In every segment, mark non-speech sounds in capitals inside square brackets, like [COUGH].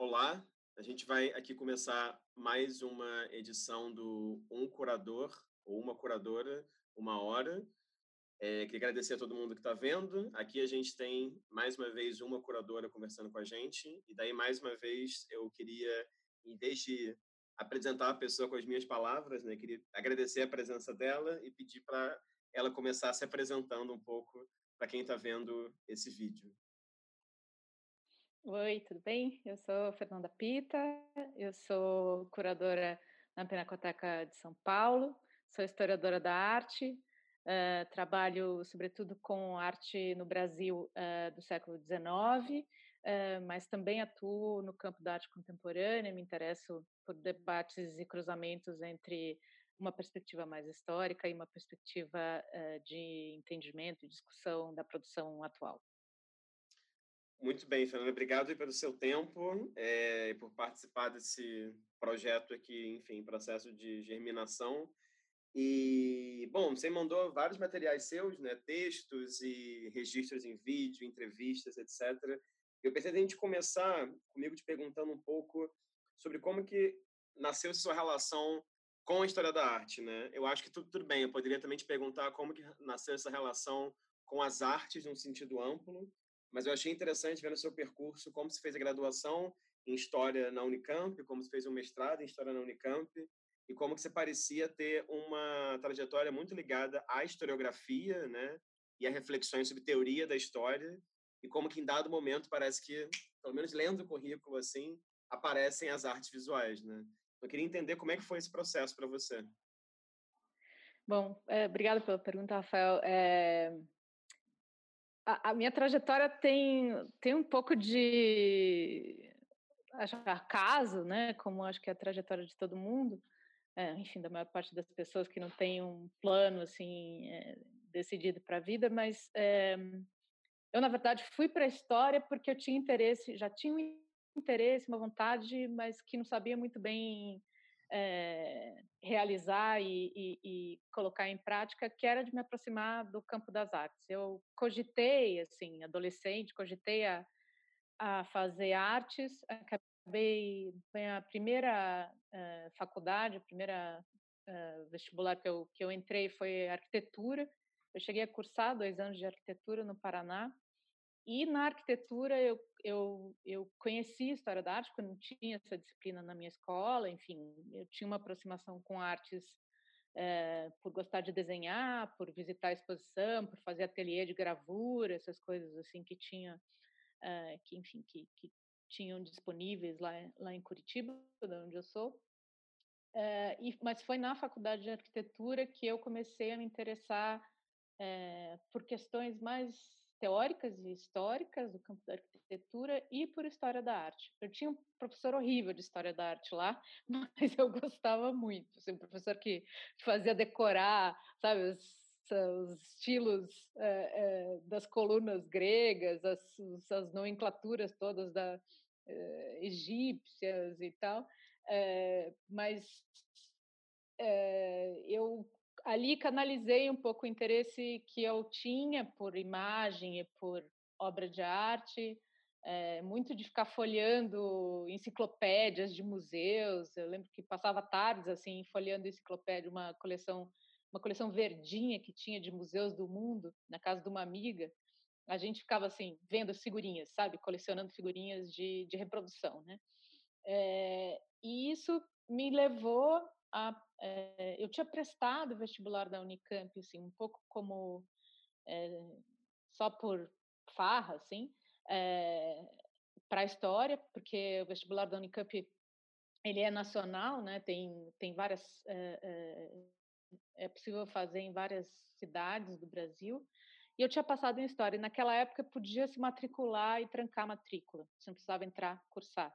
olá. A gente vai aqui começar mais uma edição do Um Curador ou Uma Curadora, Uma Hora. É, queria agradecer a todo mundo que está vendo. Aqui a gente tem mais uma vez uma curadora conversando com a gente. E daí, mais uma vez, eu queria, em vez de apresentar a pessoa com as minhas palavras, né, queria agradecer a presença dela e pedir para ela começar se apresentando um pouco para quem está vendo esse vídeo. Oi, tudo bem? Eu sou Fernanda Pita, eu sou curadora na Pinacoteca de São Paulo, sou historiadora da arte, uh, trabalho sobretudo com arte no Brasil uh, do século XIX, uh, mas também atuo no campo da arte contemporânea, me interesso por debates e cruzamentos entre uma perspectiva mais histórica e uma perspectiva de entendimento e discussão da produção atual. Muito bem, Fernanda, obrigado pelo seu tempo é, e por participar desse projeto aqui, enfim, processo de germinação. E, bom, você mandou vários materiais seus, né, textos e registros em vídeo, entrevistas, etc. Eu pensei a gente começar comigo te perguntando um pouco sobre como que nasceu sua relação com a história da arte, né? Eu acho que tudo, tudo bem, eu poderia também te perguntar como que nasceu essa relação com as artes, num sentido amplo, mas eu achei interessante ver no seu percurso como se fez a graduação em História na Unicamp, como se fez um mestrado em História na Unicamp, e como que você parecia ter uma trajetória muito ligada à historiografia, né, e a reflexões sobre teoria da história, e como que em dado momento parece que, pelo menos lendo o currículo assim, aparecem as artes visuais, né? Eu queria entender como é que foi esse processo para você. Bom, é, obrigada pela pergunta, Rafael. É, a, a, minha trajetória tem, tem um pouco de acaso, né? Como acho que é a trajetória de todo mundo, é, enfim, da maior parte das pessoas que não tem um plano assim é, decidido para a vida, mas é, eu na verdade fui para a história porque eu tinha interesse, já tinha um interesse, uma vontade, mas que não sabia muito bem é, realizar e, e, e, colocar em prática, que era de me aproximar do campo das artes. Eu cogitei, assim, adolescente, cogitei a, a fazer artes, acabei, a primeira uh, faculdade, a primeira uh, vestibular que eu, que eu entrei foi arquitetura, eu cheguei a cursar dois anos de arquitetura no Paraná, e na arquitetura eu, eu, eu conheci história da arte, porque eu não tinha essa disciplina na minha escola, enfim, eu tinha uma aproximação com artes é, por gostar de desenhar, por visitar a exposição, por fazer ateliê de gravura, essas coisas assim que tinha, é, que enfim, que, que tinham disponíveis lá, lá em Curitiba, de onde eu sou. É, e, mas foi na faculdade de arquitetura que eu comecei a me interessar por questões mais teóricas e históricas do campo da arquitetura e por história da arte. Eu tinha um professor horrível de história da arte lá, [LAUGHS] mas eu gostava muito. Assim, um professor que fazia decorar, sabe, os, os estilos é, é, das colunas gregas, as, as nomenclaturas todas da é, egípcias e tal. mas eu ali canalizei um pouco o interesse que eu tinha por imagem e por obra de arte, é, muito de ficar folheando enciclopédias de museus. Eu lembro que passava tardes assim folheando enciclopédia, uma coleção, uma coleção verdinha que tinha de museus do mundo na casa de uma amiga. A gente ficava assim vendo figurinhas, sabe, colecionando figurinhas de, de reprodução, né? É, e isso me levou a, é, eu tinha prestado o vestibular da Unicamp, assim, um pouco como é, só por farra, assim, é, eh, para a história, porque o vestibular da Unicamp ele é nacional, né? Tem tem várias é possível fazer em várias cidades do Brasil. E eu tinha passado em história. E naquela época podia se matricular e trancar a matrícula. Você não precisava entrar, cursar.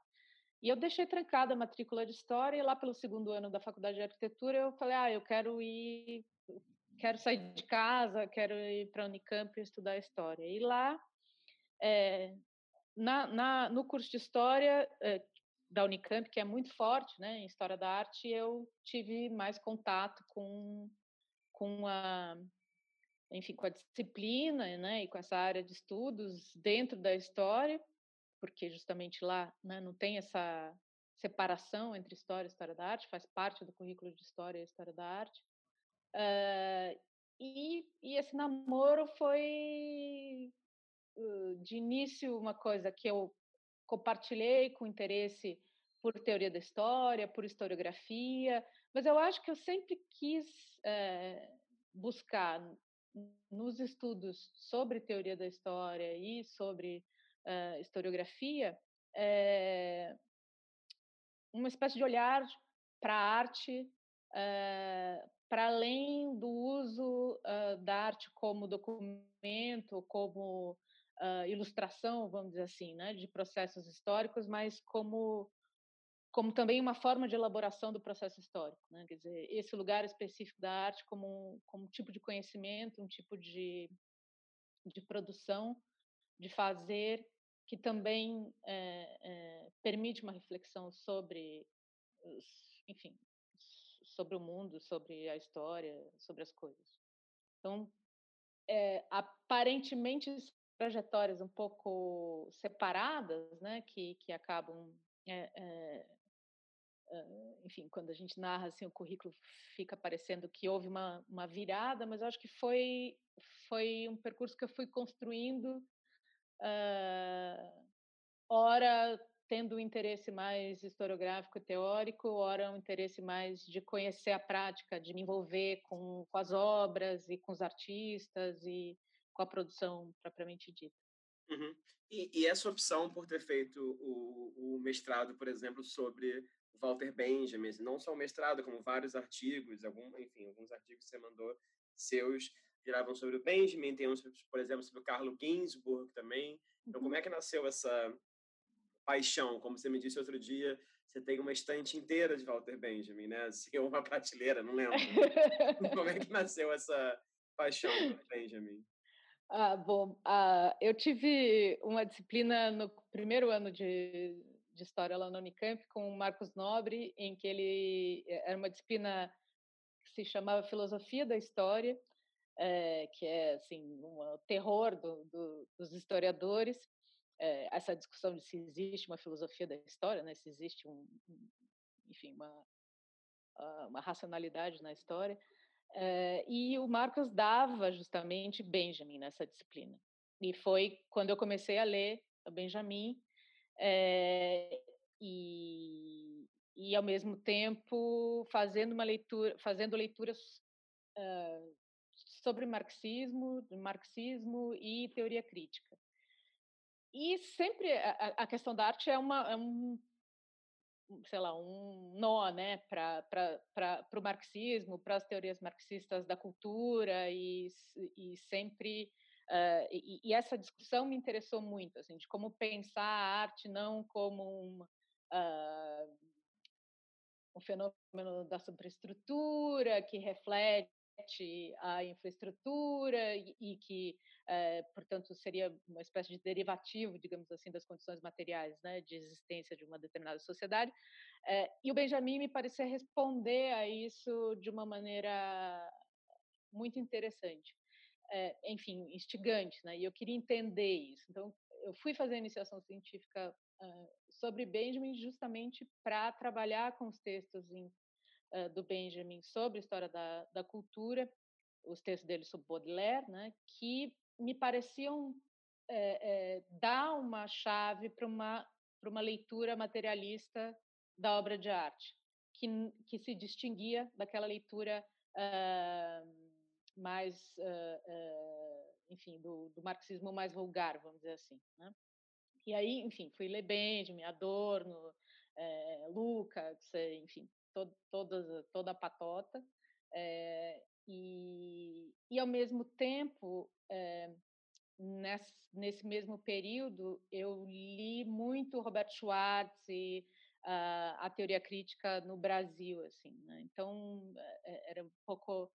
E eu deixei trancada a matrícula de história e lá pelo segundo ano da faculdade de arquitetura eu falei, ah, eu quero ir, quero sair de casa, quero ir para a Unicamp estudar história. E lá, é, na, na, no curso de história é, da Unicamp, que é muito forte, né, em história da arte, eu tive mais contato com com a enfim, com a disciplina, né, e com essa área de estudos dentro da história porque justamente lá né, não tem essa separação entre história e história da arte, faz parte do currículo de história e história da arte. Uh, e, e, esse namoro foi, uh, de início, uma coisa que eu compartilhei com interesse por teoria da história, por historiografia, mas eu acho que eu sempre quis é, buscar nos estudos sobre teoria da história e sobre uh, historiografia é, uma espécie de olhar para a arte uh, para além do uso uh, da arte como documento, como ilustração, vamos dizer assim, né, de processos históricos, mas como como também uma forma de elaboração do processo histórico, né? quer dizer, esse lugar específico da arte como um, como um tipo de conhecimento, um tipo de, de produção, de fazer, que também é, é, permite uma reflexão sobre, enfim, sobre o mundo, sobre a história, sobre as coisas. Então, é, aparentemente trajetórias um pouco separadas, né, que que acabam enfim, quando a gente narra assim o currículo fica parecendo que houve uma, uma virada, mas eu acho que foi foi um percurso que eu fui construindo, uh, ora tendo um interesse mais historiográfico e teórico, ora um interesse mais de conhecer a prática, de me envolver com, com as obras e com os artistas e com a produção propriamente dita. Uhum. E, e, essa opção por ter feito o, o mestrado, por exemplo, sobre Walter Benjamin, não só o mestrado, como vários artigos, algum, enfim, alguns artigos que você mandou seus giravam sobre o Benjamin, tem uns, por exemplo, sobre o Carlo Ginsburg também. Então, como uhum. é que nasceu essa paixão? Como você me disse outro dia, você tem uma estante inteira de Walter Benjamin, né? Assim, uma prateleira, não lembro. [LAUGHS] como é que nasceu essa paixão por Benjamin? Ah, bom, ah, eu tive uma disciplina no primeiro ano de, de história lá no Unicamp com o Marcos Nobre, em que ele eh, era uma disciplina que se chamava Filosofia da História, é, que é assim um terror do, do, dos historiadores. É, essa discussão de se existe uma filosofia da história, né? Se existe um, enfim, uma ah, uma racionalidade na história. É, e o Marcos dava justamente Benjamin nessa disciplina. E foi quando eu comecei a ler Benjamin é, e, e ao mesmo tempo fazendo uma leitura, fazendo leituras uh, sobre marxismo, marxismo e teoria crítica. E sempre a, a questão da arte é, uma, é um sei lá, um nó né, para o marxismo, para as teorias marxistas da cultura, e, e sempre Uh, e, e, essa discussão me interessou muito, assim, de como pensar a arte não como um, uh, um fenômeno da superestrutura que reflete a infraestrutura e, e que, uh, portanto, seria uma espécie de derivativo, digamos assim, das condições materiais né, de existência de uma determinada sociedade. e o Benjamin me parecia responder a isso de uma maneira muito interessante é, enfim, instigante, né? E eu queria entender isso. Então, eu fui fazer a iniciação científica uh, sobre Benjamin justamente para trabalhar com os textos em, do Benjamin sobre a história da, da cultura, os textos dele sobre Baudelaire, né? Que me pareciam é, é, dar uma chave para uma uma leitura materialista da obra de arte, que, que se distinguia daquela leitura uh, mais, uh, uh, enfim, do, do, marxismo mais vulgar, vamos dizer assim. Né? E aí, enfim, fui ler Benjamin, Adorno, é, Lukács, enfim, toda, toda a patota. É, e, e, ao mesmo tempo, é, nesse, nesse, mesmo período, eu li muito Roberto Schwartz e uh, a teoria crítica no Brasil, assim, né? Então, era um pouco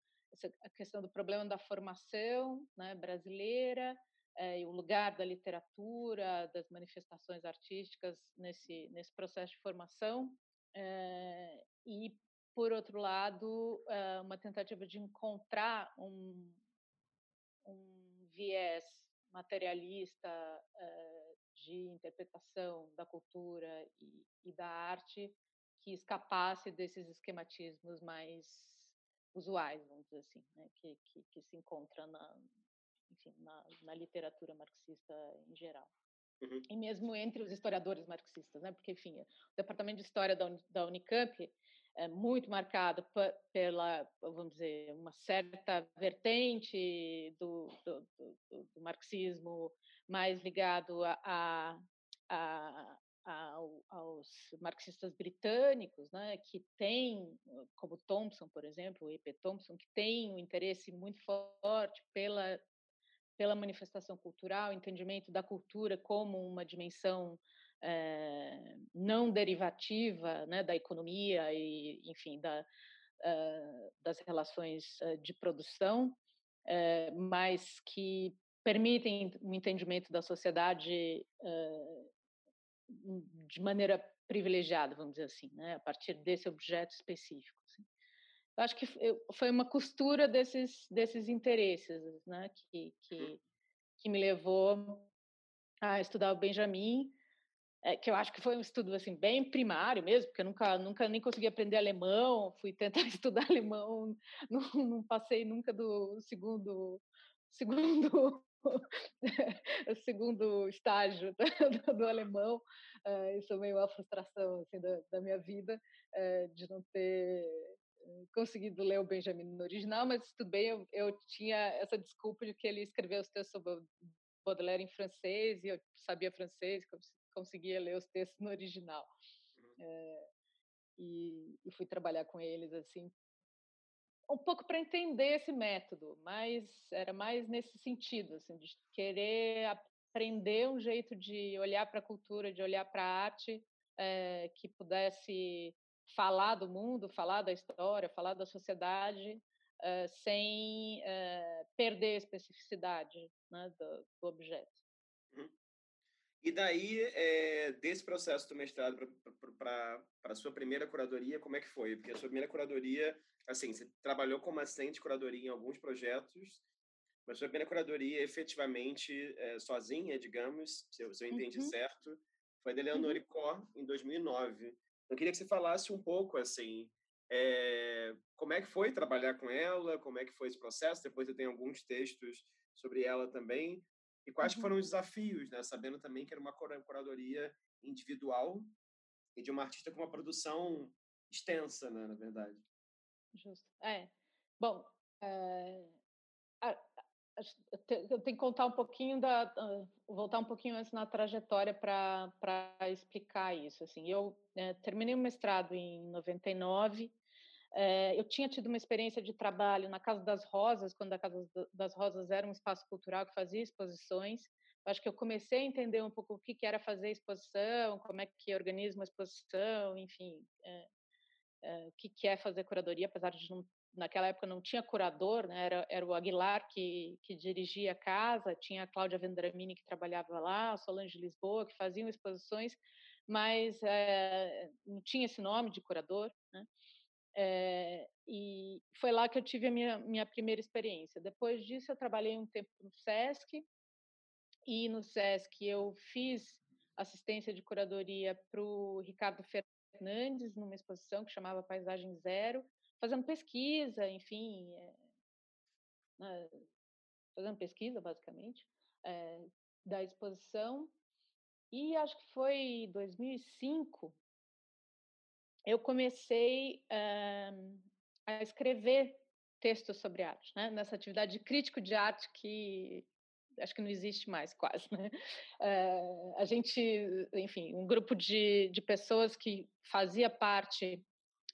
a questão do problema da formação né, brasileira, é, o lugar da literatura, das manifestações artísticas nesse, nesse processo de formação, é, e, por outro lado, é, uma tentativa de encontrar um, um viés materialista de interpretação da cultura e, e da arte que escapasse desses esquematismos mais usuais, vamos dizer assim, né, que, que, que, se encontra na, enfim, na, na literatura marxista em geral. Uhum. E mesmo entre os historiadores marxistas, né? porque, enfim, o departamento de história da, da Unicamp muito marcado pela, vamos dizer, uma certa vertente do, do, do, do marxismo mais ligado a, a, a, aos marxistas britânicos, né, que tem, como Thompson, por exemplo, o E.P. Thompson, que tem um interesse muito forte pela pela manifestação cultural, entendimento da cultura como uma dimensão é, não derivativa né, da economia e, enfim, da, uh, das relações uh, de produção, uh, mas que permitem um entendimento da sociedade de maneira privilegiada, vamos dizer assim, né, a partir desse objeto específico. Assim. Eu acho que foi uma costura desses, desses interesses né, que, que, que me levou a estudar o Benjamin, é, que eu acho que foi um estudo assim bem primário mesmo, porque eu nunca, nunca nem consegui aprender alemão, fui tentar [LAUGHS] estudar alemão, não, não passei nunca do segundo segundo o [LAUGHS] segundo estágio [LAUGHS] do, do alemão. Uh, isso é meio uma frustração assim, da, da minha vida, uh, de não ter conseguido ler o Benjamin no original, mas tudo bem, eu, eu tinha essa desculpa de que ele escreveu os textos sobre Baudelaire em francês, e eu sabia francês, conseguia ler os textos no original. É, e, e, fui trabalhar com eles assim um pouco para entender esse método, mas era mais nesse sentido, assim, de querer aprender um jeito de olhar para a cultura, de olhar para a arte, é, que pudesse falar do mundo, falar da história, falar da sociedade, é, sem é, perder a especificidade né, do, do, objeto. Uhum. E daí, é, desse processo do mestrado para a sua primeira curadoria, como é que foi? Porque a sua primeira curadoria assim, você trabalhou como assistente de curadoria em alguns projetos, mas sua primeira curadoria efetivamente é, sozinha, digamos, se eu, se eu entendi uhum. certo, foi da Leonore uhum. Cor, em 2009. Eu queria que você falasse um pouco, assim, é, como é que foi trabalhar com ela, como é que foi esse processo, depois eu tenho alguns textos sobre ela também, e quais uhum. foram os desafios, né, sabendo também que era uma curadoria individual e de uma artista com uma produção extensa, né, na verdade. Justo. É. Bom, é, eu tenho que contar um pouquinho da. voltar um pouquinho antes na trajetória para explicar isso. Assim, eu é, terminei o mestrado em 99. É, eu tinha tido uma experiência de trabalho na Casa das Rosas, quando a Casa das Rosas era um espaço cultural que fazia exposições. Eu acho que eu comecei a entender um pouco o que, era fazer exposição, como é que organiza uma exposição, enfim, é, o que, que é fazer curadoria, apesar de não, naquela época não tinha curador, né? era, era o Aguilar que, que dirigia a casa, tinha a Cláudia Vendramini que trabalhava lá, a Solange Lisboa que faziam exposições, mas é, não tinha esse nome de curador, né? É, e foi lá que eu tive a minha, minha primeira experiência. Depois disso, eu trabalhei um tempo no SESC, e no SESC eu fiz assistência de curadoria para o Ricardo Fernandes, numa exposição que chamava Paisagem Zero, fazendo pesquisa, enfim, é, fazendo pesquisa, basicamente, é, da exposição. E acho que foi 2005, eu comecei é, a escrever textos sobre arte, né? nessa atividade de crítico de arte que acho que não existe mais [LAUGHS] quase, né? É, a gente, enfim, um grupo de, de pessoas que fazia parte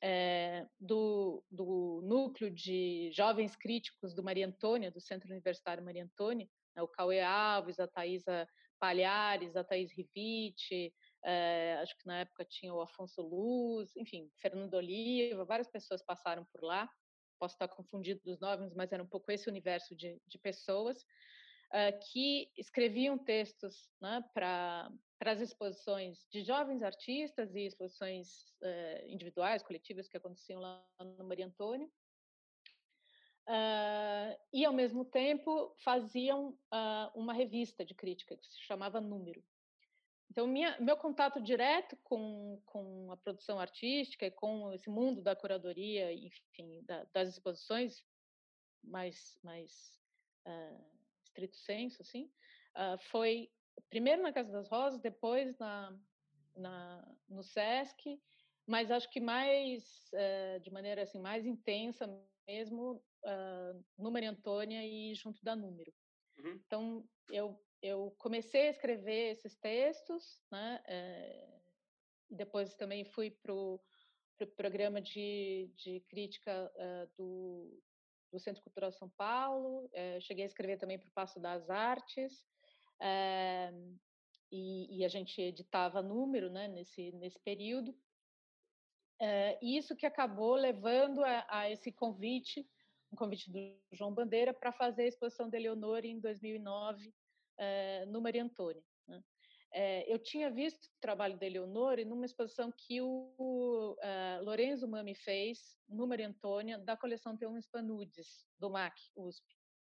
é, do, do núcleo de jovens críticos do Maria Antônia, do Centro Universitário Maria Antônia, né? o Cauê Alves, a Thaisa Palhares, a Thaís Rivite, é, acho que na época tinha o Afonso Luz, enfim, Fernando Oliva, várias pessoas passaram por lá, posso estar confundido dos nomes, mas era um pouco esse universo de, de pessoas uh, que escreviam textos né, para as exposições de jovens artistas e exposições uh, individuais, coletivas que aconteciam lá no Maria Antônio. Uh, e, ao mesmo tempo, faziam uma revista de crítica que se chamava Número. Então, minha, meu contato direto com, com a produção artística e com esse mundo da curadoria, enfim, da, das exposições, mais, mais uh, estrito senso, assim, uh, foi primeiro na Casa das Rosas, depois na, na, no Sesc, mas acho que mais, uh, de maneira assim, mais intensa mesmo, no Maria Antônia e junto da Número. Uhum. Então, eu eu comecei a escrever esses textos, né? É, depois também fui para o pro programa de, de crítica uh, do, do Centro Cultural São Paulo. Uh, cheguei a escrever também para o Passo das Artes. E, e, a gente editava número né, nesse, nesse período. isso que acabou levando a, a esse convite, um convite do João Bandeira, para fazer a exposição de Eleonora em 2009 uh, no Maria Antônia. Né? Uh, eu tinha visto o trabalho da Eleonore numa exposição que o uh, Lorenzo Mami fez no Maria Antônia, da coleção Tem um Spanudes, do MAC, USP,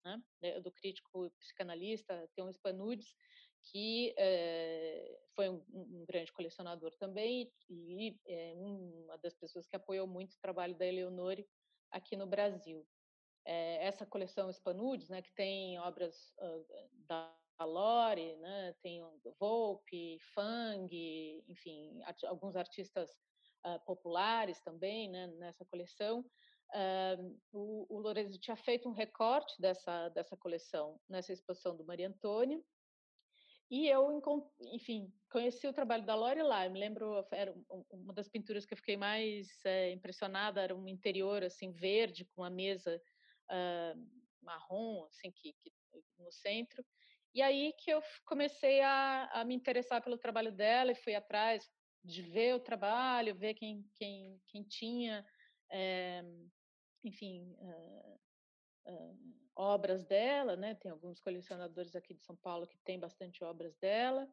né? do crítico psicanalista Tem um Spanudes, que foi um, um, grande colecionador também e é uma das pessoas que apoiou muito o trabalho da Eleonore aqui no Brasil. É, essa coleção Spanudes, né, que tem obras uh, da Lore, né? tem Volpe, Fang, enfim, art alguns artistas uh, populares também né? nessa coleção. Uh, o, o Lorenzo tinha feito um recorte dessa, dessa coleção nessa exposição do Maria Antônia, e eu, enfim, conheci o trabalho da Lore lá. Eu me lembro, era uma das pinturas que eu fiquei mais é, impressionada, era um interior assim verde com uma mesa uh, marrom, assim que, que no centro. E aí que eu comecei a, a, me interessar pelo trabalho dela e fui atrás de ver o trabalho, ver quem, quem, quem tinha, é, enfim, uh, uh, obras dela, né? Tem alguns colecionadores aqui de São Paulo que têm bastante obras dela.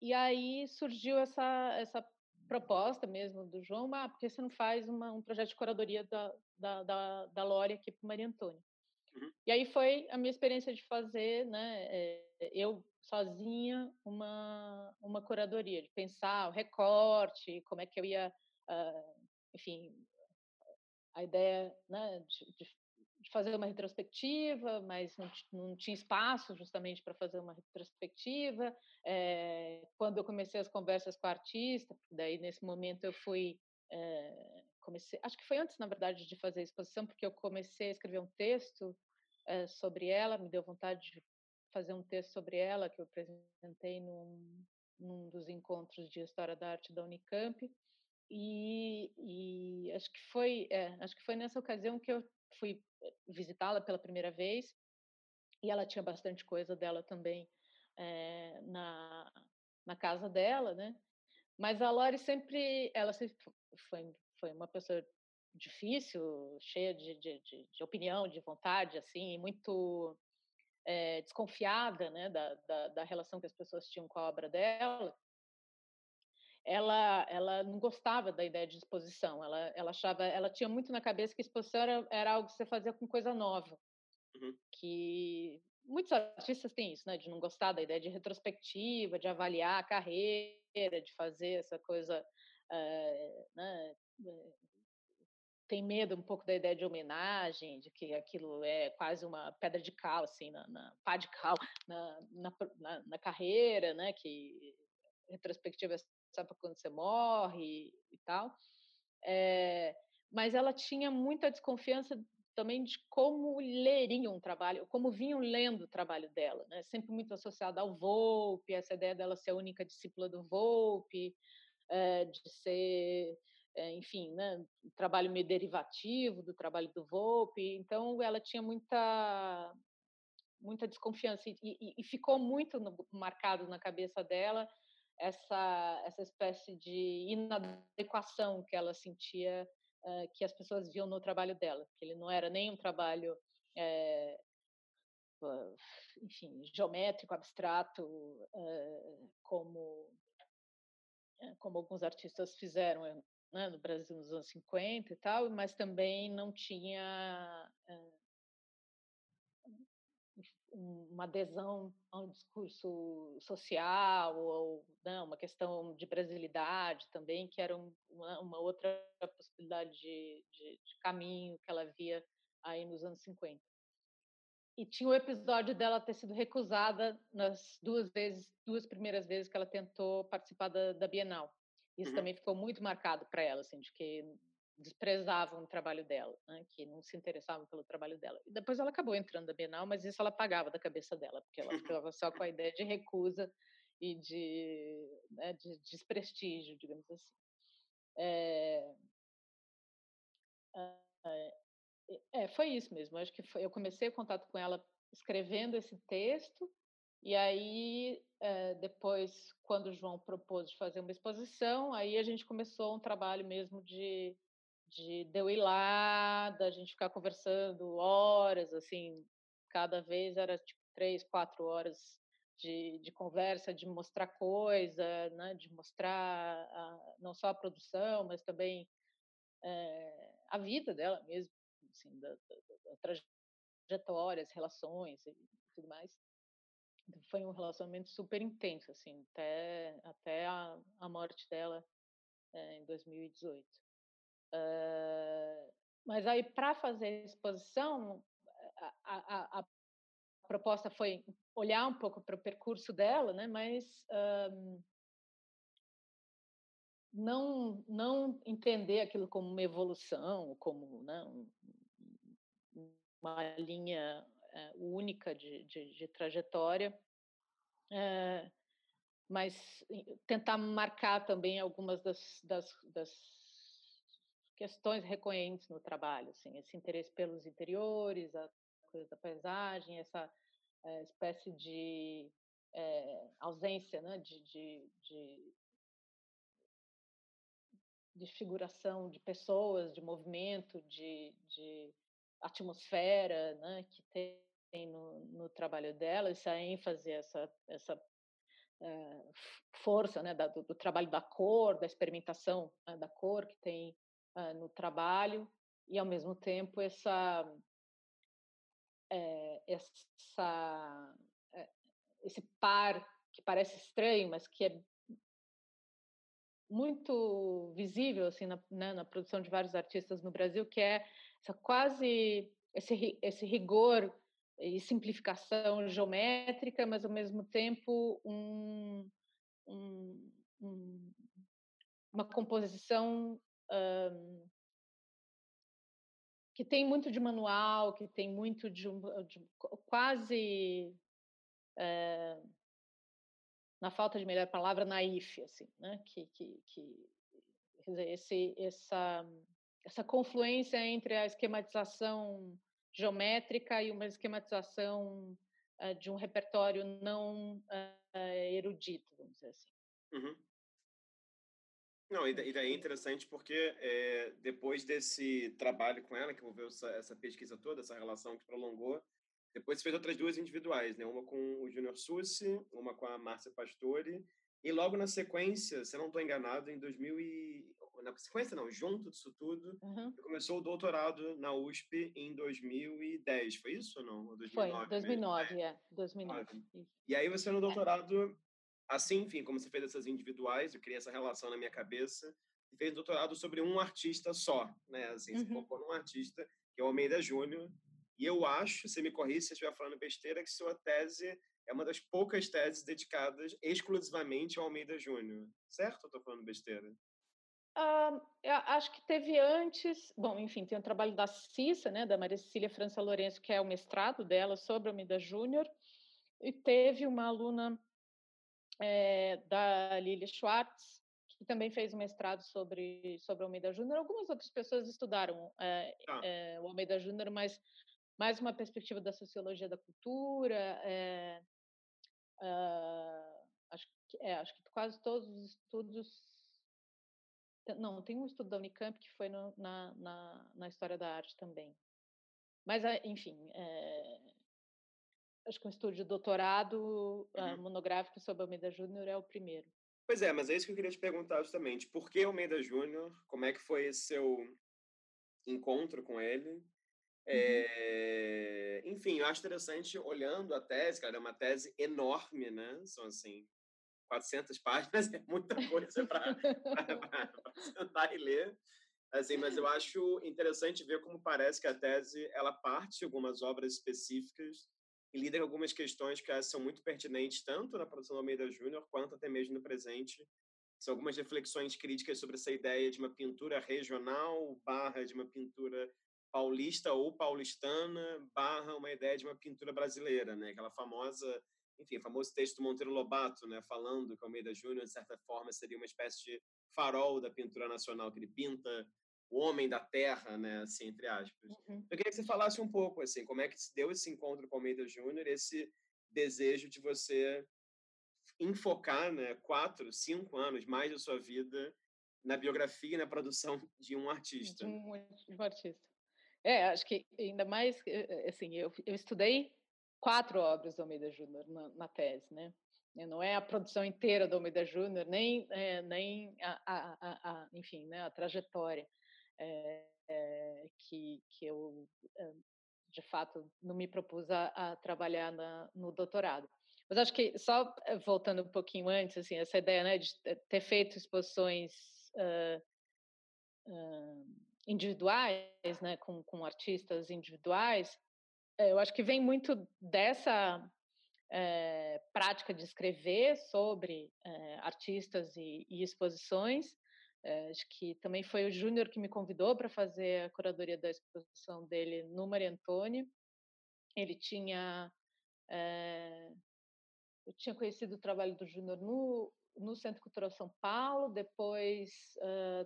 E aí surgiu essa, essa proposta mesmo do João, ah, porque você não faz uma, um projeto de curadoria da, da, da, da aqui para Maria Antônia? Uhum. E aí foi a minha experiência de fazer, né, é, eu sozinha, uma, uma curadoria, de pensar o recorte, como é que eu ia, uh, enfim, a ideia né, de, de, fazer uma retrospectiva, mas não, não tinha espaço justamente para fazer uma retrospectiva. É, quando eu comecei as conversas com a artista, daí nesse momento eu fui é, comecei, acho que foi antes, na verdade, de fazer a exposição, porque eu comecei a escrever um texto é, sobre ela, me deu vontade de fazer um texto sobre ela que eu apresentei num, num dos encontros de história da arte da Unicamp e, e acho que foi é, acho que foi nessa ocasião que eu fui eh, visitá-la pela primeira vez e ela tinha bastante coisa dela também é, na, na casa dela, né? Mas a Lori sempre, ela sempre foi, foi uma pessoa difícil, cheia de, de, de, de opinião, de vontade, assim, muito é, desconfiada, né, da, da, da, relação que as pessoas tinham com a obra dela. Ela, ela não gostava da ideia de exposição. Ela, ela achava, ela tinha muito na cabeça que exposição era, era algo que você fazia com coisa nova, uhum. que muitos artistas têm isso, né, de não gostar da ideia de retrospectiva, de avaliar a carreira, de fazer essa coisa, uh, né, tem medo um pouco da ideia de homenagem, de que aquilo é quase uma pedra de cal, assim, na, na pá de cal [LAUGHS] na, na, na, carreira, né? Que retrospectiva é só para quando você morre e tal. É, mas ela tinha muita desconfiança também de como leriam o trabalho, como vinham lendo o trabalho dela, né? Sempre muito associada ao Volpe, essa ideia dela ser a única discípula do Volpe, é, de ser, é, enfim, né, trabalho meio derivativo do trabalho do Volpe. Então, ela tinha muita muita desconfiança e, e, e ficou muito no, marcado na cabeça dela essa essa espécie de inadequação que ela sentia uh, que as pessoas viam no trabalho dela, que ele não era nem um trabalho, é, enfim, geométrico, abstrato, como como alguns artistas fizeram né, no Brasil nos anos 50 e tal, mas também não tinha uma adesão a um discurso social ou né, uma questão de brasilidade também, que era uma, uma outra possibilidade de, de, de, caminho que ela via aí nos anos 50. E tinha o episódio dela ter sido recusada nas duas vezes, duas primeiras vezes que ela tentou participar da, da Bienal. Isso uhum. também ficou muito marcado para ela, assim, de que desprezavam o trabalho dela, né, que não se interessavam pelo trabalho dela. E depois ela acabou entrando na Bienal, mas isso ela pagava da cabeça dela, porque ela [LAUGHS] ficava só com a ideia de recusa e de, né, de desprestígio, digamos assim. É, é, foi isso mesmo. Acho que foi, eu comecei o contato com ela escrevendo esse texto e aí, é, depois, quando o João propôs de fazer uma exposição, aí a gente começou um trabalho mesmo de de, de eu ir lá, da gente ficar conversando horas, assim, cada vez era tipo três, quatro horas de, de conversa, de mostrar coisa, né, de mostrar a, não só a produção, mas também é, a vida dela mesmo, assim, da, da, da trajetória, as relações e tudo mais. Então, foi um relacionamento super intenso, assim, até, até a, a morte dela é, em 2018. Uh, mas aí, para fazer a exposição, a, a, a, proposta foi olhar um pouco para o percurso dela, né? mas um, não, não entender aquilo como uma evolução, como né, uma linha é, única de, de, de trajetória, é, mas tentar marcar também algumas das, das, das questões recorrentes no trabalho, assim, esse interesse pelos interiores, a coisa da paisagem, essa é, espécie de ausência né, de, de, de, de, figuração de pessoas, de movimento, de, de atmosfera né, que tem no, no, trabalho dela, essa ênfase, essa, essa é, força né, do, do, trabalho da cor, da experimentação né, da cor que tem uh, no trabalho e ao mesmo tempo essa é, essa esse par que parece estranho mas que é muito visível assim na, né, na produção de vários artistas no Brasil que é essa quase esse esse rigor e simplificação geométrica mas ao mesmo tempo um, um, um uma composição que tem muito de manual, que tem muito de, de quase é, na falta de melhor palavra naif, assim, né? Que, que, que dizer, esse, essa essa confluência entre a esquematização geométrica e uma esquematização uh, de um repertório não uh, erudito, vamos dizer assim. Uhum. Não, e daí é interessante porque é, depois desse trabalho com ela, que envolveu essa, essa pesquisa toda, essa relação que prolongou, depois fez outras duas individuais, né? Uma com o Júnior Sussi, uma com a Márcia Pastore, e logo na sequência, se eu não estou enganado, em 2000 e... Na sequência não, junto disso tudo, uhum. começou o doutorado na USP em 2010, foi isso ou não? Ou 2009 foi, 2009, mesmo? é, 2009. E aí você no é. doutorado assim, enfim, como você fez essas individuais, eu criei essa relação na minha cabeça e fez doutorado sobre um artista só, né? Assim, uhum. se focou num artista, que é o Almeida Júnior. E eu acho, se me corrija se eu estiver falando besteira, que sua tese é uma das poucas teses dedicadas exclusivamente ao Almeida Júnior. Certo ou estou falando besteira? Uh, acho que teve antes, bom, enfim, tem o trabalho da Cissa, né, da Maria Cecília França Lourenço, que é o mestrado dela sobre Almeida Júnior, e teve uma aluna é, da Lili Schwartz, que também fez um mestrado sobre, sobre Almeida Júnior. Algumas outras pessoas estudaram é, ah. é, o Almeida Júnior, mas mais uma perspectiva da sociologia da cultura. Uh, acho, que, acho que quase todos os estudos. Não, tem um estudo da Unicamp que foi no, na, na, na, história da arte também. Mas, enfim, acho que um estudo de doutorado ah, uhum. uh, monográfico sobre Almeida Júnior é o primeiro. Pois é, mas é isso que eu queria te perguntar justamente. Por que Almeida Júnior? Como é que foi esse seu encontro com ele? É, enfim, eu acho interessante olhando a tese, cara, é uma tese enorme, né? São assim 400 páginas, [LAUGHS] é muita coisa para [LAUGHS] sentar e ler. Assim, mas eu acho interessante ver como parece que a tese ela parte de algumas obras específicas e lida com algumas questões que são muito pertinentes tanto na produção do Almeida Júnior quanto até mesmo no presente. São algumas reflexões críticas sobre essa ideia de uma pintura regional barra de uma pintura paulista ou paulistana barra uma ideia de uma pintura brasileira, né? Aquela famosa, enfim, o famoso texto do Monteiro Lobato, né? Falando que Almeida Júnior, de certa forma, seria uma espécie de farol da pintura nacional, que ele pinta o homem da terra, né? Assim, entre aspas. Uhum. Eu queria que você falasse um pouco, assim, como é que se deu esse encontro com Almeida Júnior, esse desejo de você enfocar, né? Quatro, cinco anos mais da sua vida na biografia e na produção de um artista. De um, de um artista. É, acho que ainda mais, eh, eh, assim, eu, eu estudei quatro obras do Almeida Júnior na, na, tese, né? Não é a produção inteira do Almeida Júnior, nem, é, nem a, a, a, enfim, né, a trajetória é, é, que, que eu, de fato, não me propus a, a trabalhar na, no doutorado. Mas acho que, só voltando um pouquinho antes, assim, essa ideia né, de ter feito exposições uh, uh, individuais, né, com, com artistas individuais, eu acho que vem muito dessa é, prática de escrever sobre é, artistas e, e exposições. É, acho que também foi o Júnior que me convidou para fazer a curadoria da exposição dele no Maria Antônia. Ele tinha. eu tinha conhecido o trabalho do Júnior no no Centro Cultural São Paulo, depois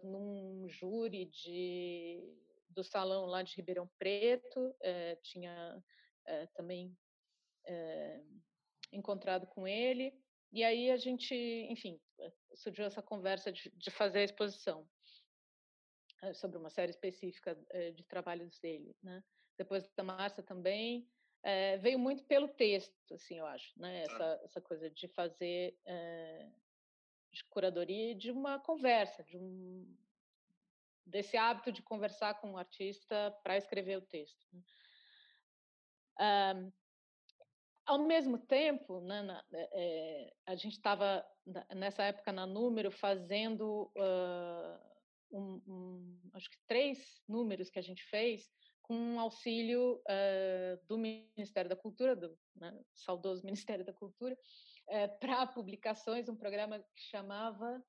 num júri de, do salão lá de Ribeirão Preto, uh, tinha uh, também encontrado com ele, e aí a gente, enfim, surgiu essa conversa de, de fazer a exposição sobre uma série específica de trabalhos dele, né? Depois da Márcia também, é, veio muito pelo texto, assim, eu acho, né? Tá. Essa, essa coisa de fazer é, de curadoria de uma conversa, de um desse hábito de conversar com o um artista para escrever o texto. Um, ao mesmo tempo, né, na, é, a gente estava nessa época na Número fazendo uh, um, um, acho que três números que a gente fez com auxílio uh, do Ministério da Cultura, do né, saudoso [LAUGHS] Ministério da Cultura, é, para publicações um programa que chamava.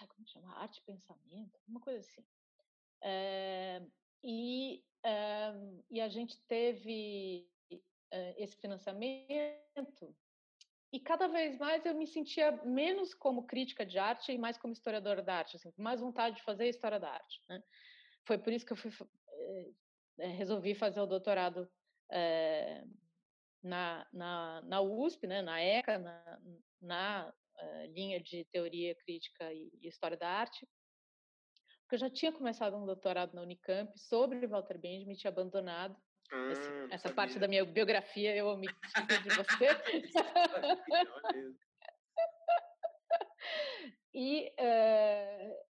Ai, como chama? Arte Pensamento, uma coisa assim. É, e, é, e a gente teve esse financiamento e cada vez mais eu me sentia menos como crítica de arte e mais como historiadora da arte, assim, mais vontade de fazer história da arte. Né? Foi por isso que eu fui, resolvi fazer o doutorado na, na, na USP, né, na ECA, na, na uh, linha de teoria crítica e, e, história da arte, porque eu já tinha começado um doutorado na Unicamp sobre Walter Benjamin, tinha abandonado ah, esse, essa sabia. parte da minha biografia, eu omiti de você. [LAUGHS] e uh,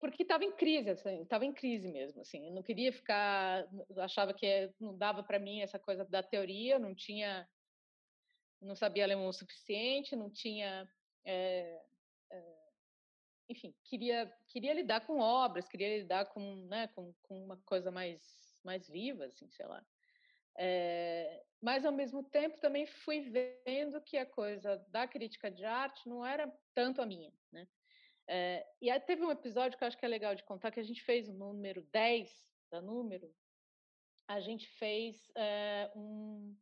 porque estava em crise, assim, estava em crise mesmo, assim, eu não queria ficar, achava que não dava para mim essa coisa da teoria, não tinha, não sabia alemão o suficiente, não tinha, é, é, enfim, queria queria lidar com obras, queria lidar com, né, com, com uma coisa mais mais viva, assim, sei lá. É, mas ao mesmo tempo também fui vendo que a coisa da crítica de arte não era tanto a minha, né? É, e aí teve um episódio que eu acho que é legal de contar, que a gente fez o número 10 da número, a gente fez é, um,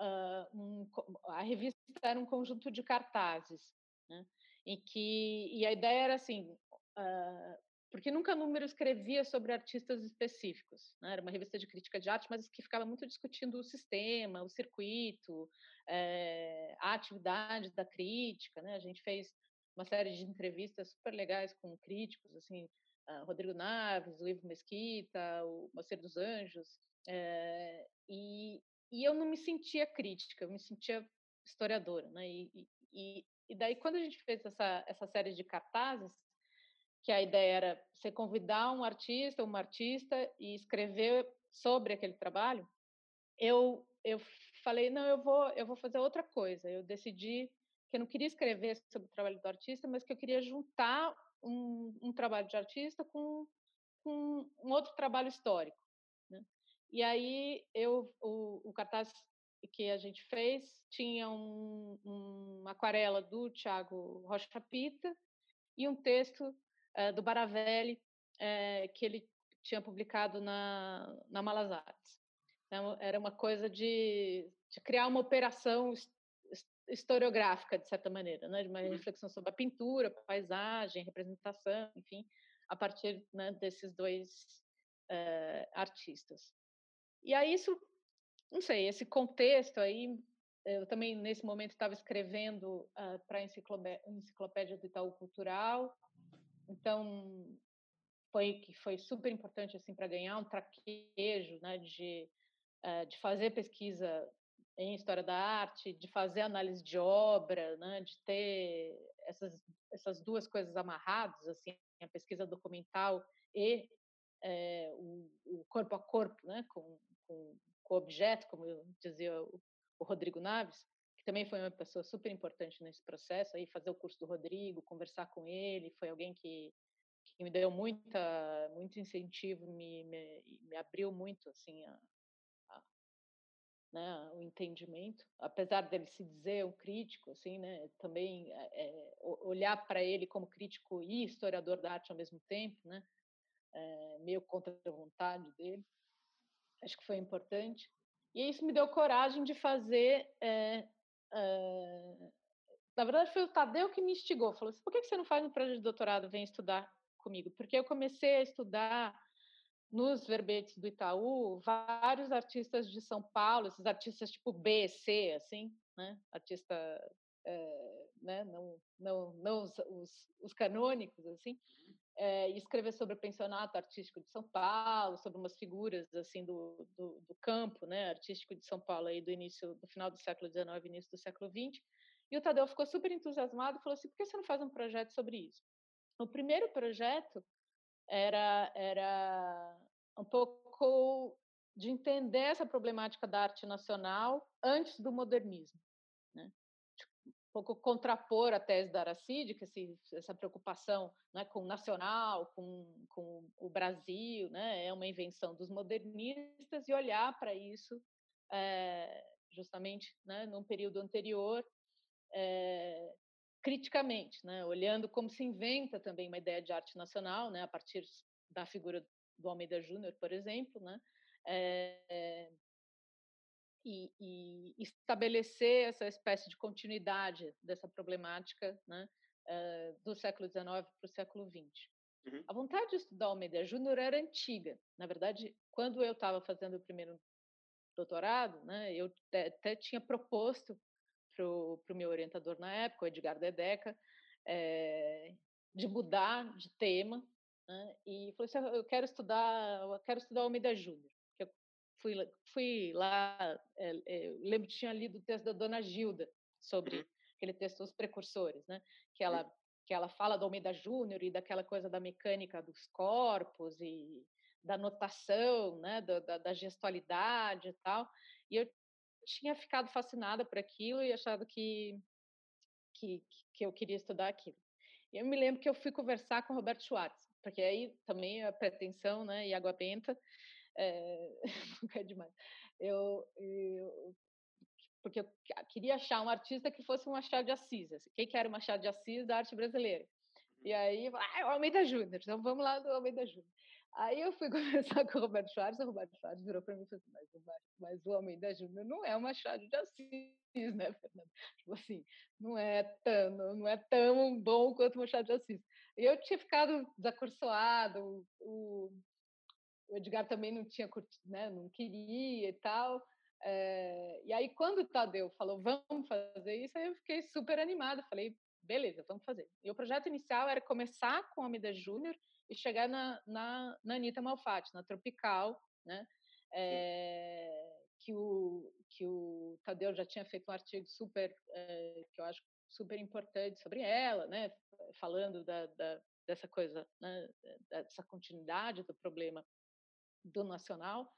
uh, um, a revista era um conjunto de cartazes, né? em que e a ideia era assim, uh, porque nunca número escrevia sobre artistas específicos, né? era uma revista de crítica de arte, mas que ficava muito discutindo o sistema, o circuito, é, a atividade da crítica, né? A gente fez uma série de entrevistas super legais com críticos, assim, uh, Rodrigo Naves, o Ivo Mesquita, o Moceiro dos Anjos, é, e, e eu não me sentia crítica, eu me sentia historiadora, né? E, e, e daí, quando a gente fez essa, essa série de cartazes, que a ideia era você convidar um artista, uma artista e escrever sobre aquele trabalho, eu eu falei não, eu vou eu vou fazer outra coisa. Eu decidi que eu não queria escrever sobre o trabalho do artista, mas que eu queria juntar um, um trabalho de artista com, com um outro trabalho histórico. E aí eu o, o cartaz que a gente fez tinha um, um aquarela do Tiago Rocha Pita e um texto uh, do Baravelli uh, que ele tinha publicado na, na Malas Artes. Então, era uma coisa de, de criar uma operação historiográfica, de certa maneira, né? de uma uhum. reflexão sobre a pintura, paisagem, representação, enfim, a partir né, desses dois uh, artistas. E aí isso não sei, esse contexto aí, eu também nesse momento estava escrevendo uh, para a enciclopédia do Itaú Cultural, então foi que foi super importante assim para ganhar um traquejo, né, de uh, de fazer pesquisa em história da arte, de fazer análise de obra, né, de ter essas essas duas coisas amarradas, assim, a pesquisa documental e é, o, o, corpo a corpo, né, com, com o objeto, como dizia o, o Rodrigo Naves, que também foi uma pessoa super importante nesse processo, aí fazer o curso do Rodrigo, conversar com ele, foi alguém que, que me deu muita, muito incentivo, me, me, me abriu muito, assim, a, a, né, o entendimento, apesar dele se dizer um crítico, assim, né, também é, é olhar para ele como crítico e historiador da arte ao mesmo tempo, né, é, meio contra a vontade dele acho que foi importante. E isso me deu coragem de fazer. É, é, na verdade, foi o Tadeu que me instigou. Falou assim: por que você não faz um projeto de doutorado? Vem estudar comigo. Porque eu comecei a estudar nos verbetes do Itaú vários artistas de São Paulo, esses artistas tipo B, C, assim, né? Artista, é, né? Não, não, não os, os, os canônicos, assim é, e escrever sobre o pensionato artístico de São Paulo, sobre umas figuras assim do, do, do, campo, né, artístico de São Paulo aí do início, do final do século XIX, início do século XX. E o Tadeu ficou super entusiasmado e falou assim: por que você não faz um projeto sobre isso? O primeiro projeto era era um pouco de entender essa problemática da arte nacional antes do modernismo? Pouco contrapor a tese da Aracide, que essa preocupação né, com o nacional, com, com o Brasil, né, é uma invenção dos modernistas, e olhar para isso é, justamente né, num período anterior é, criticamente, né, olhando como se inventa também uma ideia de arte nacional, né, a partir da figura do Almeida Júnior, por exemplo, né, é, e, e, estabelecer essa espécie de continuidade dessa problemática né, uh, do século XIX para o século XX. Uhum. A vontade de estudar Almeida Júnior era antiga. Na verdade, quando eu estava fazendo o primeiro doutorado, né, eu até tinha proposto para o meu orientador na época, o Edgar Dedeca, é, de mudar de tema né, e falou assim, eu quero estudar, eu quero estudar Almeida Júnior fui, fui lá, é, é, lembro que tinha lido o texto da Dona Gilda sobre uhum. aquele texto Os Precursores, né? Que ela, que ela fala do Almeida Júnior e daquela coisa da mecânica dos corpos e da notação, né? Da, da, da gestualidade e tal. E eu tinha ficado fascinada por aquilo e achado que, que, que eu queria estudar aquilo. E eu me lembro que eu fui conversar com o Roberto Schwartz, porque aí também a pretensão, né, e água benta, é, [LAUGHS] nunca é demais. Eu, eu, porque eu queria achar um artista que fosse um Machado de Assis. Assim. Quem que era o Machado de Assis da arte brasileira? E aí, ah, o Almeida Júnior, então vamos lá do Almeida Júnior. Aí eu fui [LAUGHS] conversar com o Roberto Schwartz, o Roberto Schwartz virou para mim e falou assim, mas, mas o Almeida Júnior não é o Machado de Assis, né, Fernando? Tipo assim, não é tão, não é tão bom quanto o Machado de Assis. E eu tinha ficado desacursoado, o, o Edgar também não tinha curtido, né, não queria e tal. É, e aí, quando o Tadeu falou, vamos fazer isso, aí eu fiquei super animada. Falei, beleza, vamos fazer. E o projeto inicial era começar com a Amida Júnior e chegar na, na, na Anitta Malfatti, na Tropical, né? É, que, o, que o Tadeu já tinha feito um artigo super, é, que eu acho super importante sobre ela, né? Falando da, da dessa coisa, né? dessa continuidade do problema do nacional.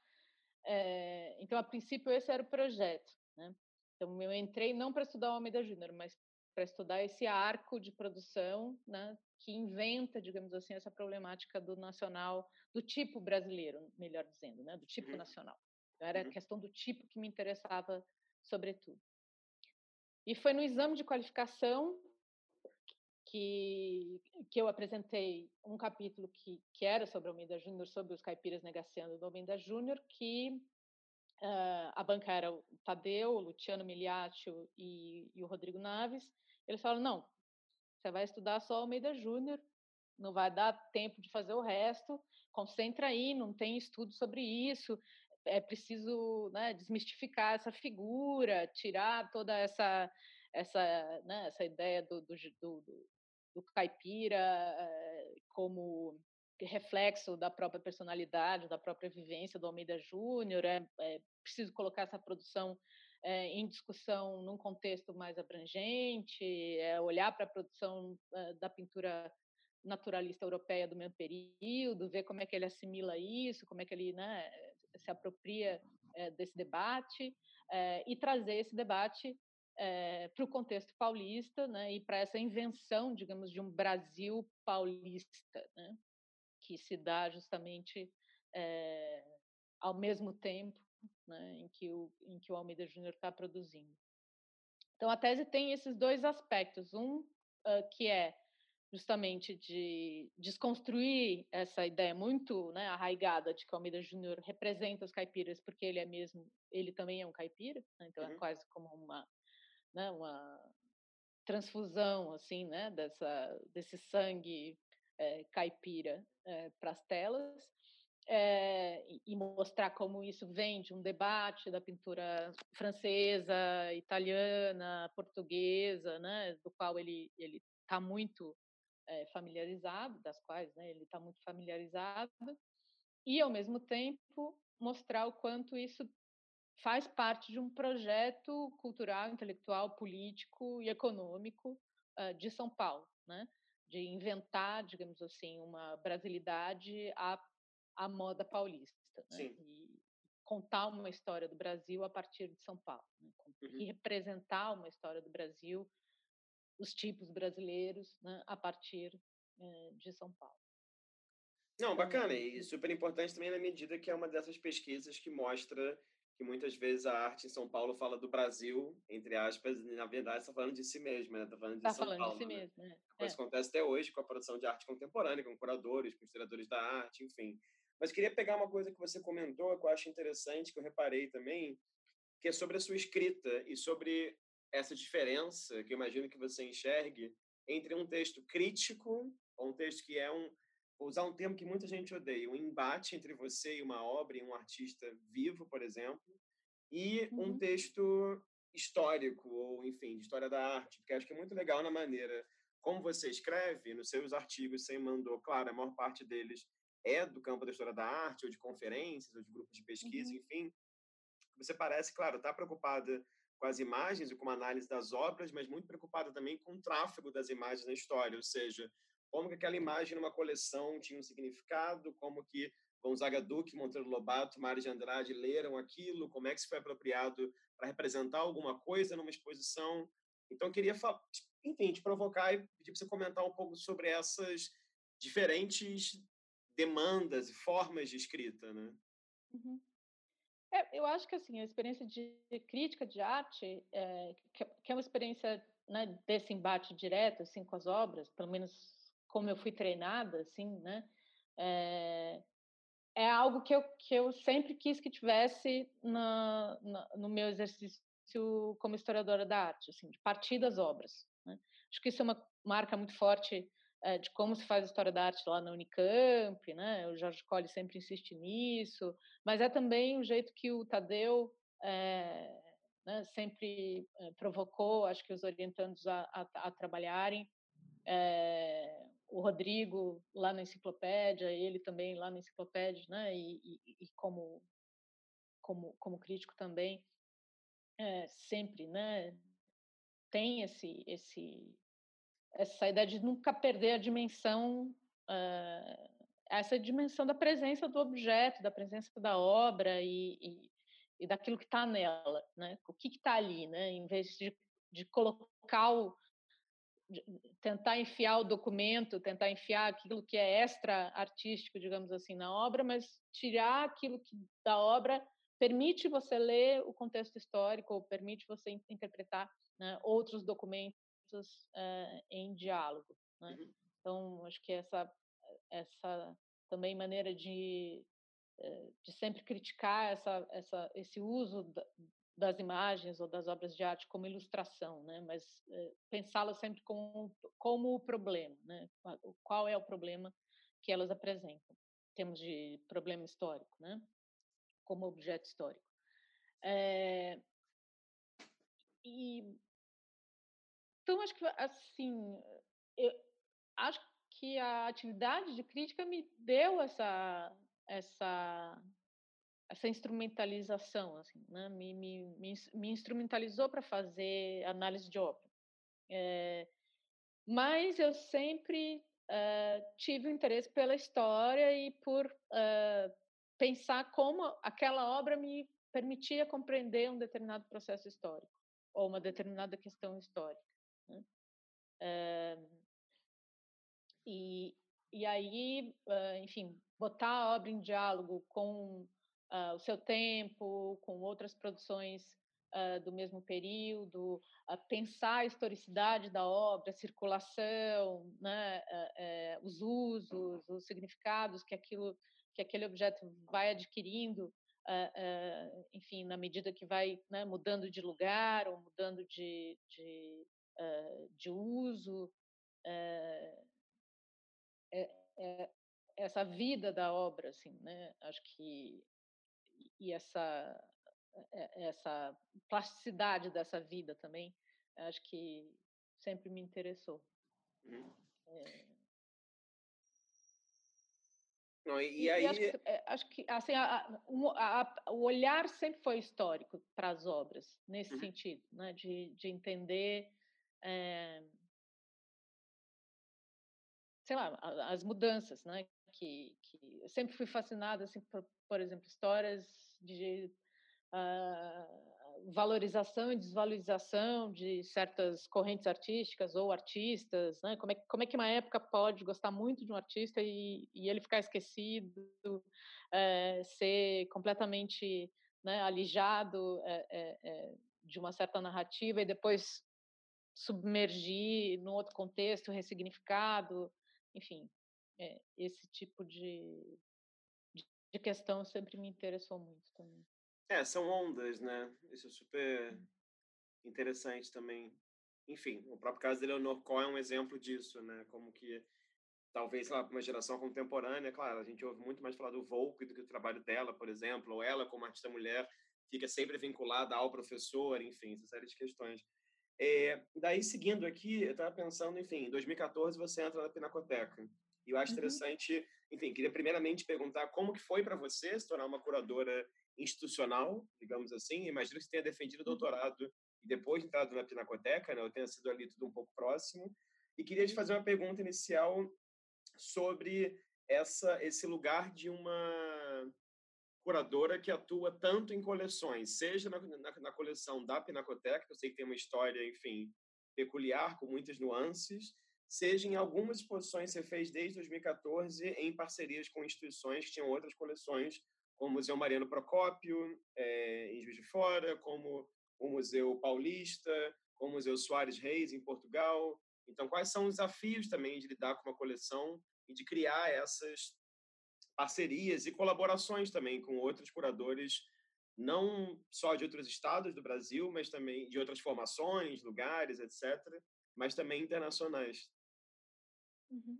É, então, a princípio, esse era o projeto. Né? Então, eu entrei não para estudar o Almeida Júnior, mas para estudar esse arco de produção né, que inventa, digamos assim, essa problemática do nacional, do tipo brasileiro, melhor dizendo, né, do tipo uhum. nacional. Então, era uhum. a questão do tipo que me interessava, sobretudo. E foi no exame de qualificação que, que eu apresentei um capítulo que, que era sobre Almeida Júnior, sobre os caipiras negaciando do Almeida Júnior, que uh, a banca era o Tadeu, o Luciano Miliaccio e, e o Rodrigo Naves. Eles falaram, não, você vai estudar só Almeida Júnior, não vai dar tempo de fazer o resto, concentra aí, não tem estudo sobre isso, é preciso né, desmistificar essa figura, tirar toda essa essa, né, essa ideia do, do, do, do caipira eh, como reflexo da própria personalidade, da própria vivência do Almeida Júnior. É, é, preciso colocar essa produção é, em discussão num contexto mais abrangente, é, olhar para a produção é, da pintura naturalista europeia do mesmo período, ver como é que ele assimila isso, como é que ele né, se apropria desse debate e trazer esse debate é, para o contexto paulista né, e para essa invenção, digamos, de um Brasil paulista, né, que se dá justamente é, ao mesmo tempo né, em, que o, em que o Almeida Júnior está produzindo. Então, a tese tem esses dois aspectos. Um, uh, que é justamente de desconstruir essa ideia muito né, arraigada de que o Almeida Júnior representa os caipiras porque ele é mesmo, ele também é um caipira, né, então é uhum. é quase como uma né, uma transfusão assim, né, dessa desse sangue é, caipira é, para as telas é, e mostrar como isso vem de um debate da pintura francesa, italiana, portuguesa, né, do qual ele ele está muito é, familiarizado, das quais né, ele está muito familiarizado, e ao mesmo tempo mostrar o quanto isso faz parte de um projeto cultural, intelectual, político e econômico uh, de São Paulo, né? de inventar, digamos assim, uma brasilidade à, à moda paulista. Né? E contar uma história do Brasil a partir de São Paulo. Né? Uhum. E representar uma história do Brasil, os tipos brasileiros, né? a partir uh, de São Paulo. Não, então, bacana. E super importante também na medida que é uma dessas pesquisas que mostra que muitas vezes a arte em São Paulo fala do Brasil, entre aspas, e na verdade está falando de si mesma, está né? falando de tá São falando Paulo. De si né? mesmo, né? Coisa é. acontece até hoje com a produção de arte contemporânea, com curadores, com historiadores da arte, enfim. Mas queria pegar uma coisa que você comentou, que eu acho interessante, que eu reparei também, que é sobre a sua escrita e sobre essa diferença que eu imagino que você enxergue entre um texto crítico, ou um texto que é um, vou usar um termo que muita gente odeia, um embate entre você e uma obra e um artista vivo, por exemplo, e uhum. um texto histórico, ou enfim, de história da arte, porque acho que é muito legal na maneira como você escreve, nos seus artigos você mandou, claro, a maior parte deles é do campo da história da arte, ou de conferências, ou de grupos de pesquisa, uhum. enfim. Você parece, claro, estar tá preocupada com as imagens e com a análise das obras, mas muito preocupada também com o tráfego das imagens na história, ou seja, como que aquela imagem numa coleção tinha um significado, como que Gonzaga Duque, Monteiro Lobato, Mário de Andrade leram aquilo, como é que se foi apropriado para representar alguma coisa numa exposição. Então, queria, enfim, te provocar e pedir para você comentar um pouco sobre essas diferentes demandas e formas de escrita, né? Uhum. É, eu acho que assim a experiência de crítica de arte, é, que é uma experiência né, desse embate direto assim com as obras, pelo menos como eu fui treinada, assim, né? É, é algo que eu, que eu sempre quis que tivesse na, na, no meu exercício como historiadora da arte, assim, de partir das obras. Né? Acho que isso é uma marca muito forte é, de como se faz a história da arte lá na Unicamp, né? O Jorge Colli sempre insiste nisso, mas é também o jeito que o Tadeu é, né, sempre provocou, acho que os orientandos a, a, a trabalharem. É, o Rodrigo lá na enciclopédia, ele também lá na enciclopédia, né? E, e, e como, como, como crítico também, é, sempre, né? tem esse, esse, essa ideia de nunca perder a dimensão, uh, essa dimensão da presença do objeto, da presença da obra e, e, e daquilo que está nela, né? O que está ali, né? Em vez de, de colocar o, tentar enfiar o documento, tentar enfiar aquilo que é extra artístico, digamos assim, na obra, mas tirar aquilo que da obra permite você ler o contexto histórico, ou permite você interpretar né, outros documentos uh, em diálogo. Né? Uhum. Então, acho que essa, essa também maneira de, eh, de sempre criticar essa, essa, esse uso das imagens ou das obras de arte como ilustração, né? mas uh, pensá-las sempre como, como o problema, né? qual é o problema que elas apresentam, em termos de problema histórico, né? como objeto histórico. É, e então acho que assim, eu acho que a atividade de crítica me deu essa essa essa instrumentalização, assim, né? me, me, me, me instrumentalizou para fazer análise de obra. É, mas eu sempre uh, tive um interesse pela história e por uh, pensar como aquela obra me permitia compreender um determinado processo histórico ou uma determinada questão histórica. Né? É, e, e aí, enfim, botar a obra em diálogo com uh, o seu tempo, com outras produções uh, do mesmo período, uh, pensar a historicidade da obra, a circulação, né, eh, os usos, os significados que aquilo que aquele objeto vai adquirindo, enfim, na medida que vai né, mudando de lugar ou mudando de, de, de uso. É, é, essa vida da obra, assim, né? Acho que e essa essa plasticidade dessa vida também, acho que sempre me interessou. Hum. É... Não, e, e, aí acho, que, é, acho que assim a, a, a, o olhar sempre foi histórico para as obras nesse uhum. sentido, né? De, de entender é, sei lá as mudanças, né? Que, que eu sempre fui fascinada assim por, por exemplo histórias de uh, valorização e desvalorização de certas correntes artísticas ou artistas, né? Como é, como é que uma época pode gostar muito de um artista e, e ele ficar esquecido, é, ser completamente né, alijado é, é, de uma certa narrativa e depois submergir num outro contexto ressignificado, enfim, esse tipo de, de questão sempre me interessou muito também. É, são ondas, né? Isso é super interessante também. Enfim, o próprio caso da Leonor Cohen é um exemplo disso, né? Como que talvez lá uma geração contemporânea, claro, a gente ouve muito mais falar do Volk do que o trabalho dela, por exemplo, ou ela como artista mulher fica sempre vinculada ao professor, enfim, essa série de questões. É, daí, seguindo aqui, eu estava pensando, enfim, em 2014 você entra na Pinacoteca. E eu acho uhum. interessante, enfim, queria primeiramente perguntar como que foi para você se tornar uma curadora institucional, digamos assim. Imagino que você tenha defendido o doutorado e depois entrado na Pinacoteca, né? Eu tenha sido ali tudo um pouco próximo. E queria te fazer uma pergunta inicial sobre essa esse lugar de uma curadora que atua tanto em coleções, seja na, na, na coleção da Pinacoteca, que eu sei que tem uma história, enfim, peculiar, com muitas nuances, seja em algumas exposições que você fez desde 2014 em parcerias com instituições que tinham outras coleções, como o Museu Mariano Procópio, é, em Juiz de Fora, como o Museu Paulista, como o Museu Soares Reis, em Portugal. Então, quais são os desafios também de lidar com uma coleção e de criar essas parcerias e colaborações também com outros curadores, não só de outros estados do Brasil, mas também de outras formações, lugares, etc., mas também internacionais. Uhum.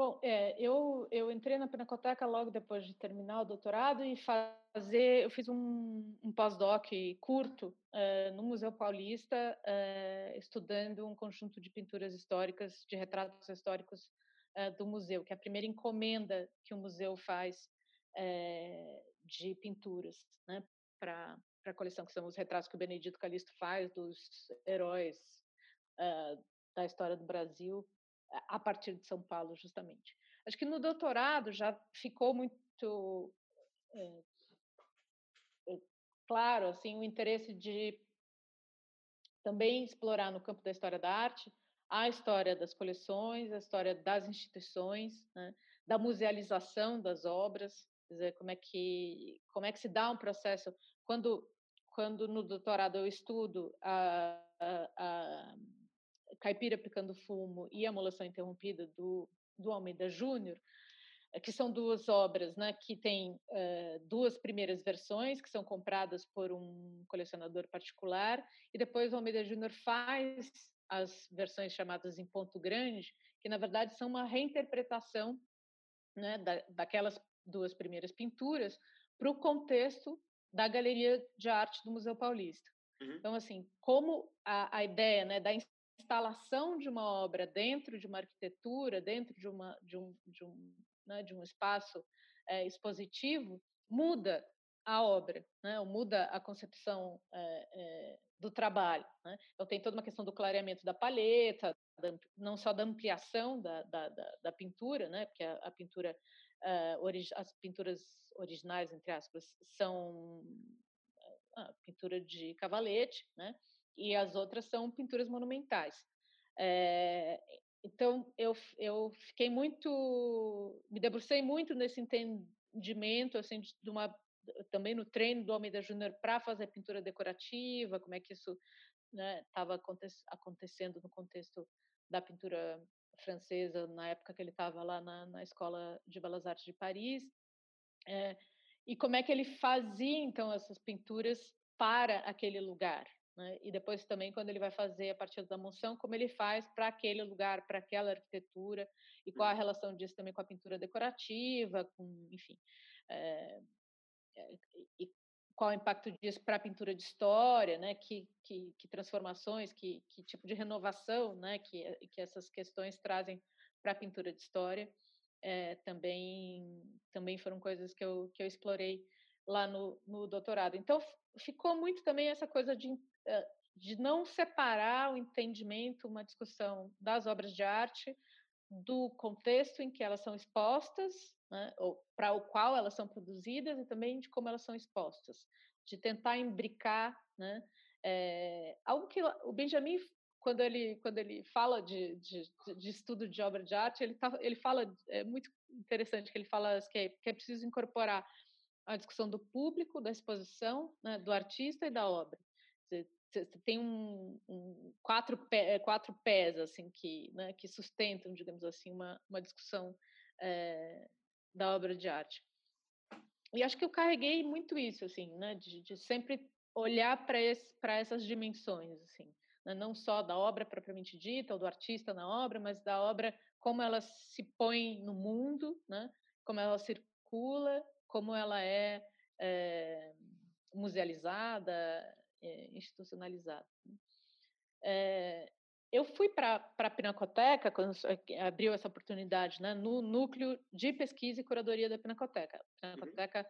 Bom, é, eu, eu entrei na Pinacoteca logo depois de terminar o doutorado e fazer, eu fiz um, um pós-doc curto é, no Museu Paulista, é, estudando um conjunto de pinturas históricas, de retratos históricos é, do museu, que é a primeira encomenda que o museu faz de pinturas né, para a coleção, que são os retratos que o Benedito Calixto faz dos heróis uh, da história do Brasil a partir de São Paulo, justamente. Acho que no doutorado já ficou muito é, é, claro assim o interesse de também explorar no campo da história da arte a história das coleções, a história das instituições, né, da musealização das obras, dizer, como é que como é que se dá um processo quando quando no doutorado eu estudo a, a, a Caipira Picando Fumo e A Molação Interrompida, do, do Almeida Júnior, eh, que são duas obras né, que têm uh, duas primeiras versões, que são compradas por um colecionador particular, e depois o Almeida Júnior faz as versões chamadas em ponto grande, que na verdade são uma reinterpretação né, da, daquelas duas primeiras pinturas para o contexto da Galeria de Arte do Museu Paulista. Uhum. Então, assim, como a, a ideia né, da instalação de uma obra dentro de uma arquitetura, dentro de, uma, de, um, de, um, né, de um espaço é, expositivo, muda a obra, né, muda a concepção é, é, do trabalho. Né? Então, tem toda uma questão do clareamento da paleta, da, não só da ampliação da, da, da, da pintura, né, porque a, a pintura, as pinturas originais, entre aspas, são a pintura de cavalete, né? E as outras são pinturas monumentais. É, então, eu, eu fiquei muito, me debrucei muito nesse entendimento, assim, de, uma, também no treino do Almeida Júnior para fazer pintura decorativa, como é que isso estava né, aconte acontecendo no contexto da pintura francesa, na época que ele estava lá na, na, Escola de Belas Artes de Paris, é, e como é que ele fazia, então, essas pinturas para aquele lugar, né? E depois também quando ele vai fazer a partir da moção, como ele faz para aquele lugar, para aquela arquitetura e qual a uhum. relação disso também com a pintura decorativa, com, enfim, é, e qual o impacto disso para a pintura de história, né? Que, que, que transformações, que, que, tipo de renovação, né? Que, que essas questões trazem para a pintura de história. É, também também foram coisas que eu que eu explorei lá no, no doutorado. Então ficou muito também essa coisa de de não separar o entendimento, uma discussão das obras de arte do contexto em que elas são expostas, né, ou para o qual elas são produzidas e também de como elas são expostas, de tentar imbricar, né, é, algo que o Benjamin quando ele quando ele fala de, de, de estudo de obra de arte ele tá, ele fala é muito interessante que ele fala que é, que é preciso incorporar a discussão do público, da exposição, né, do artista e da obra. Você tem um, um, quatro, pé, quatro pés assim que, né, que sustentam, digamos assim, uma, uma discussão é, da obra de arte. E acho que eu carreguei muito isso, assim, né, de, de sempre olhar para essas dimensões, assim, né, não só da obra propriamente dita ou do artista na obra, mas da obra como ela se põe no mundo, né, como ela circula, como ela é, é musealizada, institucionalizado. É, eu fui para a Pinacoteca, quando abriu essa oportunidade, né, no núcleo de pesquisa e curadoria da Pinacoteca. A uhum. Pinacoteca,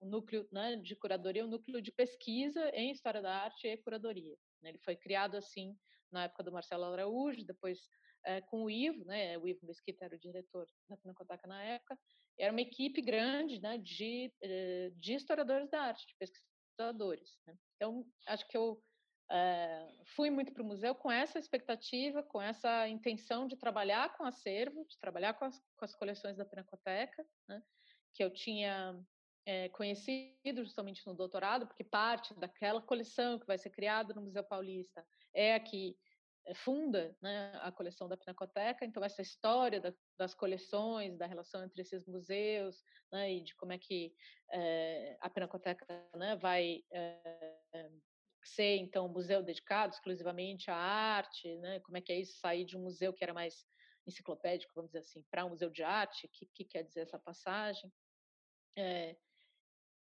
o núcleo né, de curadoria, o núcleo de pesquisa em História da Arte e curadoria. Né. Ele foi criado assim na época do Marcelo Araújo, depois é, com o Ivo, né, o Ivo Mesquita era o diretor da Pinacoteca na época, era uma equipe grande né, de, de historiadores da arte, de pesquisadores. Né. Então, acho que eu é, fui muito para o museu com essa expectativa, com essa intenção de trabalhar com acervo, de trabalhar com as, com as coleções da Pinacoteca, né, que eu tinha é, conhecido justamente no doutorado, porque parte daquela coleção que vai ser criada no Museu Paulista é a que funda né, a coleção da Pinacoteca, então essa história da, das coleções, da relação entre esses museus, né, e de como é que é, a Pinacoteca né, vai é, ser então um museu dedicado exclusivamente à arte, né, como é que é isso sair de um museu que era mais enciclopédico, vamos dizer assim, para um museu de arte, o que, que, quer dizer essa passagem? É,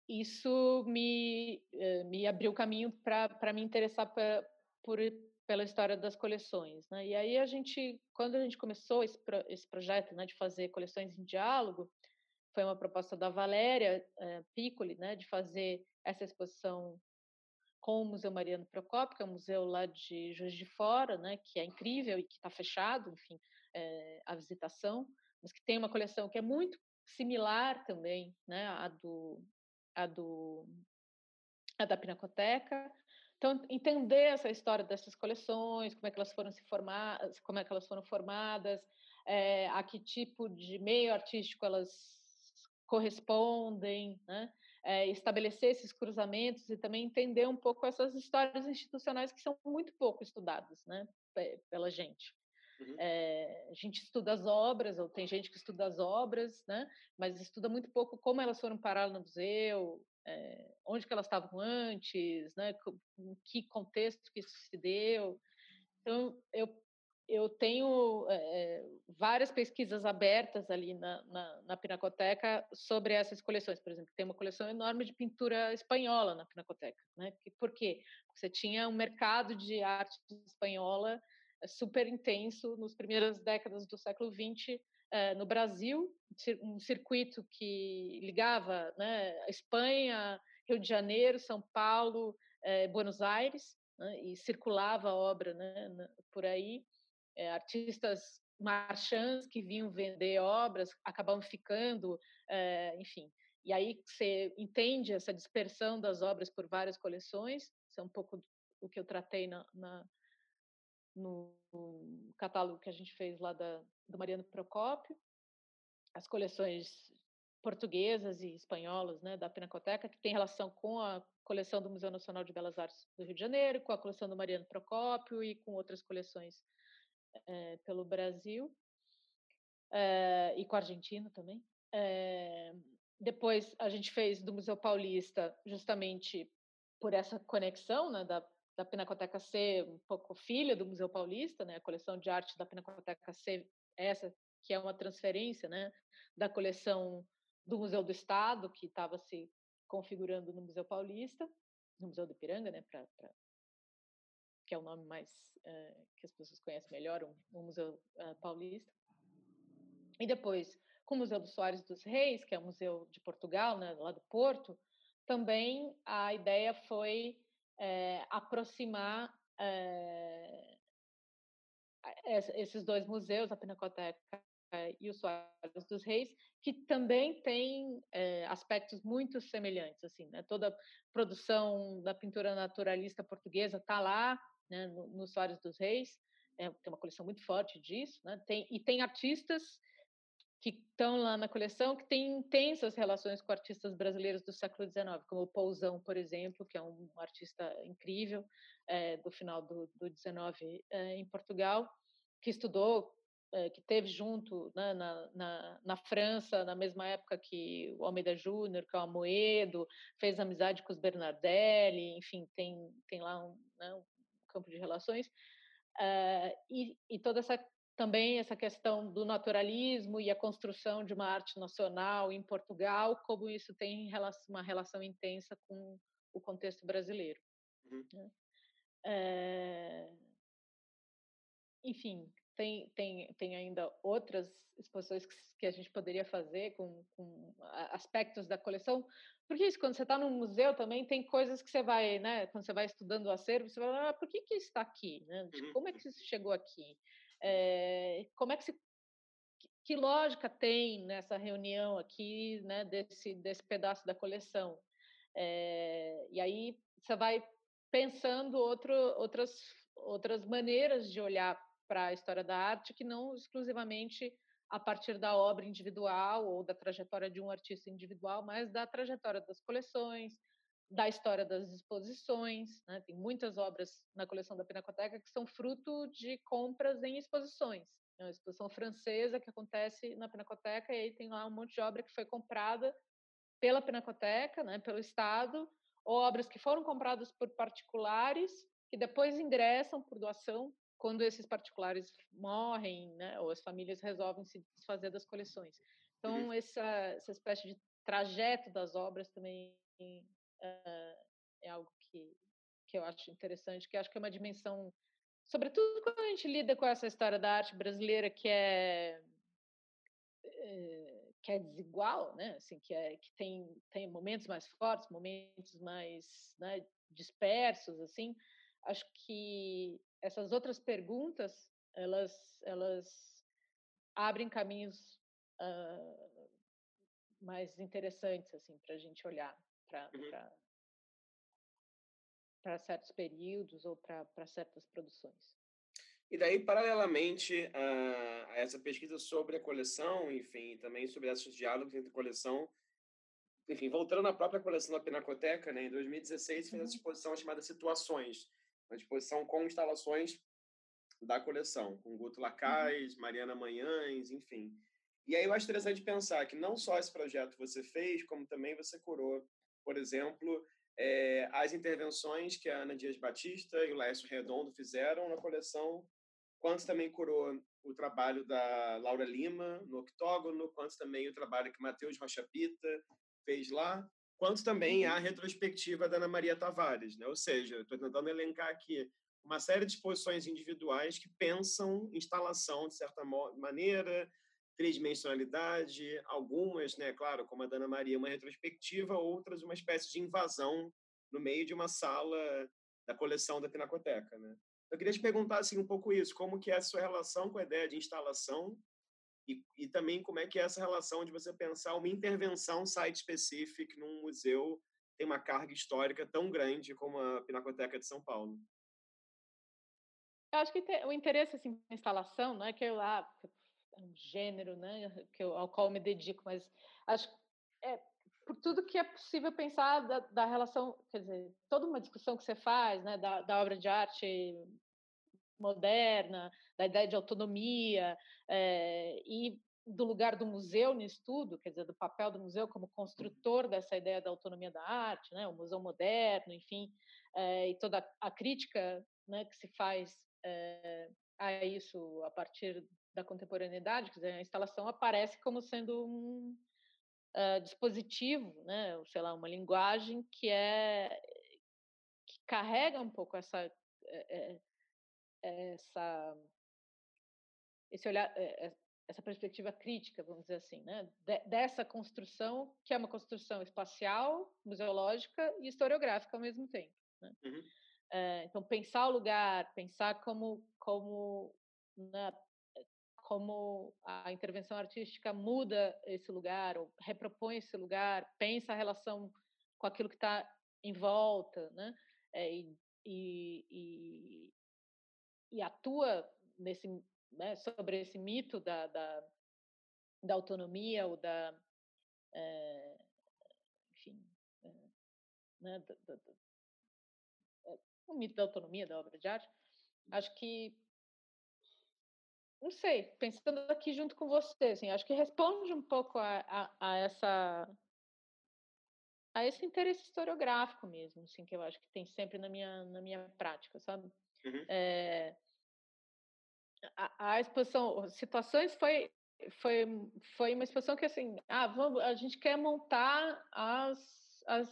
isso me, me abriu caminho para me interessar por, por pela história das coleções, né? E aí a gente, quando a gente começou esse, pro, esse projeto, né, de fazer coleções em diálogo, foi uma proposta da Valéria é, Piccoli, né, de fazer essa exposição com o Museu Mariano Procópio, que é um museu lá de Juiz de Fora, né, que é incrível e que está fechado, enfim, é, a visitação, mas que tem uma coleção que é muito similar também, né, à do, à do, à da Pinacoteca. Então, entender essa história dessas coleções, como é que elas foram se formar, como é que elas foram formadas, é, a que tipo de meio artístico elas correspondem, né? É, estabelecer esses cruzamentos e também entender um pouco essas histórias institucionais que são muito pouco estudadas, né, pela gente. Uhum. É, a gente estuda as obras, ou tem gente que estuda as obras, né, mas estuda muito pouco como elas foram parar no museu, é, onde que elas estavam antes, né, em que contexto que isso se deu. Então, eu eu tenho é, várias pesquisas abertas ali na, na, na, Pinacoteca sobre essas coleções. Por exemplo, tem uma coleção enorme de pintura espanhola na Pinacoteca. Né? Por quê? Você tinha um mercado de arte espanhola super intenso nas primeiras décadas do século XX é, no Brasil, um circuito que ligava né, a Espanha, Rio de Janeiro, São Paulo, é, Buenos Aires, né, e circulava a obra né, por aí é, artistas marchands que vinham vender obras acabavam ficando, enfim. E aí você entende essa dispersão das obras por várias coleções, isso é um pouco o que eu tratei na, na no catálogo que a gente fez lá da, do Mariano Procópio, as coleções portuguesas e espanholas né, da Pinacoteca, que tem relação com a coleção do Museu Nacional de Belas Artes do Rio de Janeiro, com a coleção do Mariano Procópio e com outras coleções é, pelo Brasil é, e com a Argentina também. É, depois a gente fez do Museu Paulista justamente por essa conexão né, da, da Pinacoteca ser um pouco filha do Museu Paulista, né, a coleção de arte da Pinacoteca ser essa que é uma transferência né, da coleção do Museu do Estado, que estava se configurando no Museu Paulista, no Museu do Ipiranga, né, para que é o nome mais uh, que as pessoas conhecem melhor, o Museu uh, Paulista. E depois, com o Museu dos Soares dos Reis, que é o museu de Portugal, né, lá do Porto, também a ideia foi é, aproximar é, esses dois museus, a Pinacoteca e o Soares dos Reis, que também tem é, aspectos muito semelhantes, assim, né? Toda a produção da pintura naturalista portuguesa está lá, né, no, no Soares dos Reis, é, tem uma coleção muito forte disso, né, tem, e tem artistas que estão lá na coleção que têm intensas relações com artistas brasileiros do século XIX, como o Pousão, por exemplo, que é um artista incrível é, do final do, do XIX é, em Portugal, que estudou, é, que teve junto né, na, na, na, França, na mesma época que o Almeida Júnior, que é o Amoedo, fez amizade com os Bernardelli, enfim, tem, tem lá um, né, campo de relações, uh, e, e toda essa também essa questão do naturalismo e a construção de uma arte nacional em Portugal, como isso tem uma relação intensa com o contexto brasileiro. Uhum. É... Enfim, tem, tem, tem ainda outras exposições que, que a gente poderia fazer com, com aspectos da coleção, porque isso, quando você está no museu também, tem coisas que você vai, né? Quando você vai estudando o acervo, você vai, ah, por que, que isso está aqui? Né? Uhum. Como é que isso chegou aqui? É, como é que se que lógica tem nessa reunião aqui, né, desse, desse pedaço da coleção? É, e aí você vai pensando outro, outras, outras maneiras de olhar para a história da arte que não exclusivamente a partir da obra individual ou da trajetória de um artista individual, mas da trajetória das coleções, da história das exposições. Né? Tem muitas obras na coleção da Pinacoteca que são fruto de compras em exposições. É uma exposição francesa que acontece na Pinacoteca e aí tem lá um monte de obra que foi comprada pela Pinacoteca, né, pelo Estado, ou obras que foram compradas por particulares que depois ingressam por doação quando esses particulares morrem, né, ou as famílias resolvem se desfazer das coleções. Então, uhum. essa, essa espécie de trajeto das obras também é algo que, que eu acho interessante, que acho que é uma dimensão, sobretudo quando a gente lida com essa história da arte brasileira, que é, é que é desigual, né? Assim, que é que tem tem momentos mais fortes, momentos mais né, dispersos, assim. Acho que essas outras perguntas elas elas abrem caminhos uh, mais interessantes assim para a gente olhar para uhum. para certos períodos ou para certas produções. E daí, paralelamente a, a, essa pesquisa sobre a coleção, enfim, também sobre esses diálogos entre coleção, enfim, voltando à própria coleção da Pinacoteca, né, em 2016 fez uhum. essa exposição chamada Situações, uma exposição com instalações da coleção, com Guto Lacais, uhum. Mariana Manhães, enfim. E aí eu acho interessante pensar que não só esse projeto você fez, como também você curou, por exemplo, é, as intervenções que a Ana Dias Batista e o Laércio Redondo fizeram na coleção quanto também curou o trabalho da Laura Lima no Octógono, quanto também o trabalho que Matheus Rocha Pita fez lá, quanto também a uhum. retrospectiva da Ana Maria Tavares, né? Ou seja, estou tentando elencar aqui uma série de exposições individuais que pensam instalação de certa maneira, tridimensionalidade, algumas, né, claro, como a da Ana Maria, uma retrospectiva, outras uma espécie de invasão no meio de uma sala da coleção da Pinacoteca, né? Eu queria te perguntar assim um pouco isso, como que é a sua relação com a ideia de instalação e, e também como é que é essa relação de você pensar uma intervenção site específica num museu tem uma carga histórica tão grande como a Pinacoteca de São Paulo. Eu acho que o interesse assim na instalação, não é que eu lá é um gênero, né, que eu, ao qual eu me dedico, mas acho é por tudo que é possível pensar da, da, relação, quer dizer, toda uma discussão que você faz, né, da, da obra de arte moderna, da ideia de autonomia é, e do lugar do museu nisso tudo, quer dizer, do papel do museu como construtor dessa ideia da autonomia da arte, né, o museu moderno, enfim, é, e toda a crítica né, que se faz é, a isso a partir da contemporaneidade, quer dizer, a instalação aparece como sendo um uh, dispositivo, né, sei lá, uma linguagem que é que carrega um pouco essa é, essa esse olhar é, essa perspectiva crítica, vamos dizer assim, né, dessa construção que é uma construção espacial, museológica e historiográfica ao mesmo tempo. Né? Uhum. É, então pensar o lugar, pensar como como né, como a intervenção artística muda esse lugar, ou repropõe esse lugar, pensa a relação com aquilo que está em volta, né? É, e, e, e, atua nesse, né, sobre esse mito da, da, da autonomia ou da, é, enfim, é, né, o mito da autonomia da obra de arte. Acho que não sei, pensando aqui junto com você, assim, acho que responde um pouco a, a, a, essa a esse interesse historiográfico mesmo, assim, que eu acho que tem sempre na minha na minha prática, sabe? Uhum. É, a, a, exposição, situações foi foi foi uma exposição que assim, ah, vamos, a gente quer montar as, as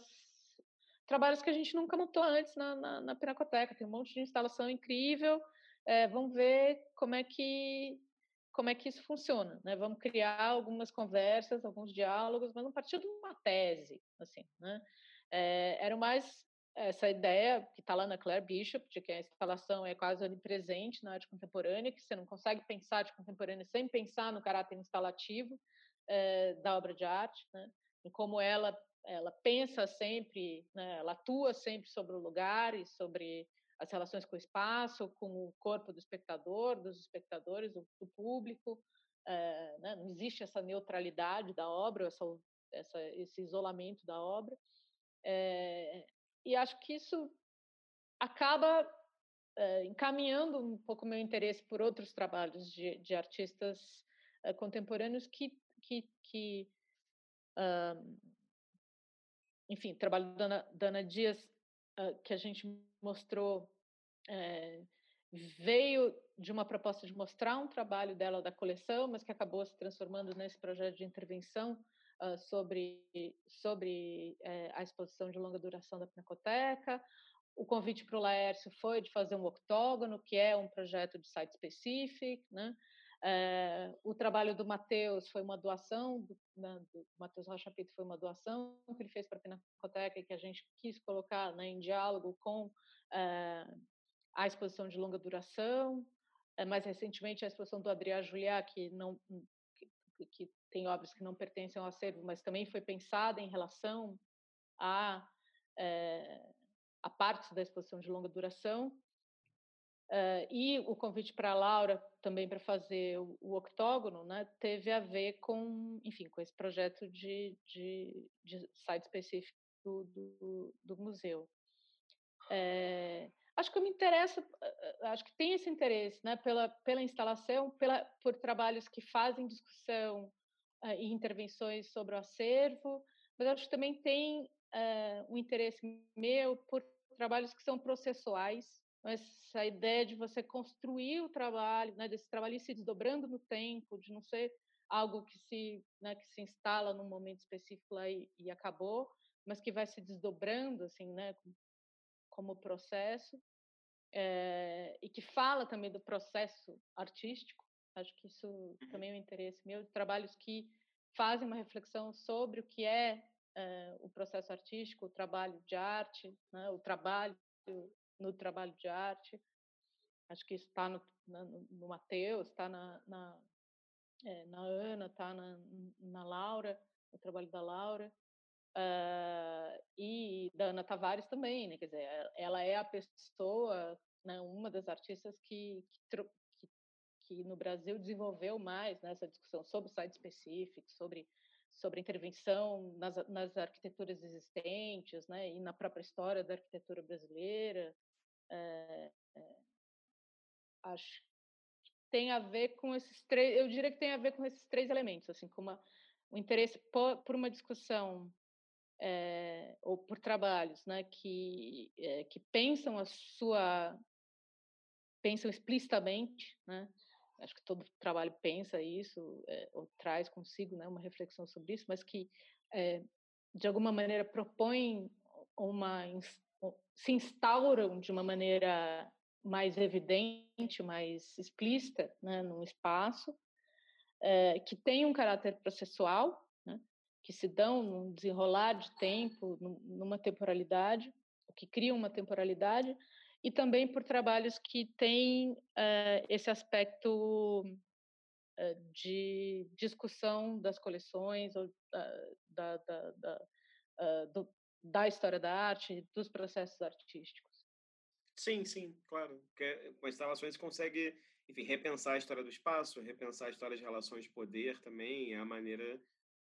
trabalhos que a gente nunca montou antes na, na, na Pinacoteca, tem um monte de instalação incrível é, vamos ver como é que como é que isso funciona, né? Vamos criar algumas conversas, alguns diálogos, mas não partir de uma tese, assim, né? É, era mais essa ideia que está lá na Claire Bishop, de que a instalação é quase onipresente na arte contemporânea, que você não consegue pensar arte contemporânea sem pensar no caráter instalativo é, da obra de arte, né? E como ela ela pensa sempre, né? ela atua sempre sobre o lugar e sobre as relações com o espaço, com o corpo do espectador, dos espectadores, do, do público. É, né? Não existe essa neutralidade da obra, essa, essa, esse isolamento da obra. É, e acho que isso acaba é, encaminhando um pouco meu interesse por outros trabalhos de, de artistas contemporâneos que, que, que um, enfim, trabalho da Ana, da Ana Dias que a gente mostrou é, veio de uma proposta de mostrar um trabalho dela da coleção, mas que acabou se transformando nesse projeto de intervenção uh, sobre sobre é, a exposição de longa duração da Pinacoteca. O convite para o Laércio foi de fazer um octógono, que é um projeto de site specific, né? É, o trabalho do Matheus foi uma doação, do, né, do Matheus Rocha Pinto foi uma doação que ele fez para a Pinacoteca que a gente quis colocar né, em diálogo com é, a exposição de longa duração. É, mais recentemente, a exposição do Adriano Juliá, que, não, que, que tem obras que não pertencem ao acervo, mas também foi pensada em relação a, a partes da exposição de longa duração. Uh, e o convite para a Laura também para fazer o, o, octógono, né, teve a ver com, enfim, com esse projeto de, de, de site específico do, do, do museu. É, acho que eu me interessa, acho que tem esse interesse, né, pela pela instalação, pela por trabalhos que fazem discussão uh, e intervenções sobre o acervo, mas acho que também tem uh, um interesse meu por trabalhos que são processuais essa ideia de você construir o trabalho, né, desse trabalho ir se desdobrando no tempo, de não ser algo que se, né, que se instala num momento específico lá e, e acabou, mas que vai se desdobrando assim, né, como processo, é, e que fala também do processo artístico. Acho que isso uhum. também é um interesse meu, trabalhos que fazem uma reflexão sobre o que é, é o processo artístico, o trabalho de arte, né, o trabalho no trabalho de arte. Acho que está no, no, no Mateus, está na, na, é, na Ana, está na, na Laura, no trabalho da Laura. Uh, e da Ana Tavares também, né? Quer dizer, ela é a pessoa, né, uma das artistas que, que, que, que no Brasil desenvolveu mais nessa né, discussão sobre site específico, sobre sobre intervenção nas, nas arquiteturas existentes, né, e na própria história da arquitetura brasileira. É, é, acho que tem a ver com esses três, eu diria que tem a ver com esses três elementos, assim, com uma, o interesse por, por uma discussão é, ou por trabalhos, né, que que pensam a sua pensam explicitamente, né, acho que todo trabalho pensa isso ou traz consigo, né, uma reflexão sobre isso, mas que de alguma maneira propõem uma se instauram de uma maneira mais evidente, mais explícita, né, num espaço, é, que tem um caráter processual, né, que se dão num desenrolar de tempo, numa temporalidade, que criam uma temporalidade, e também por trabalhos que têm é, esse aspecto é, de discussão das coleções ou da, da, da, do, da história da arte, dos processos artísticos. Sim, sim, claro. Porque com instalações consegue, enfim, repensar a história do espaço, repensar a história de relações de poder também, a maneira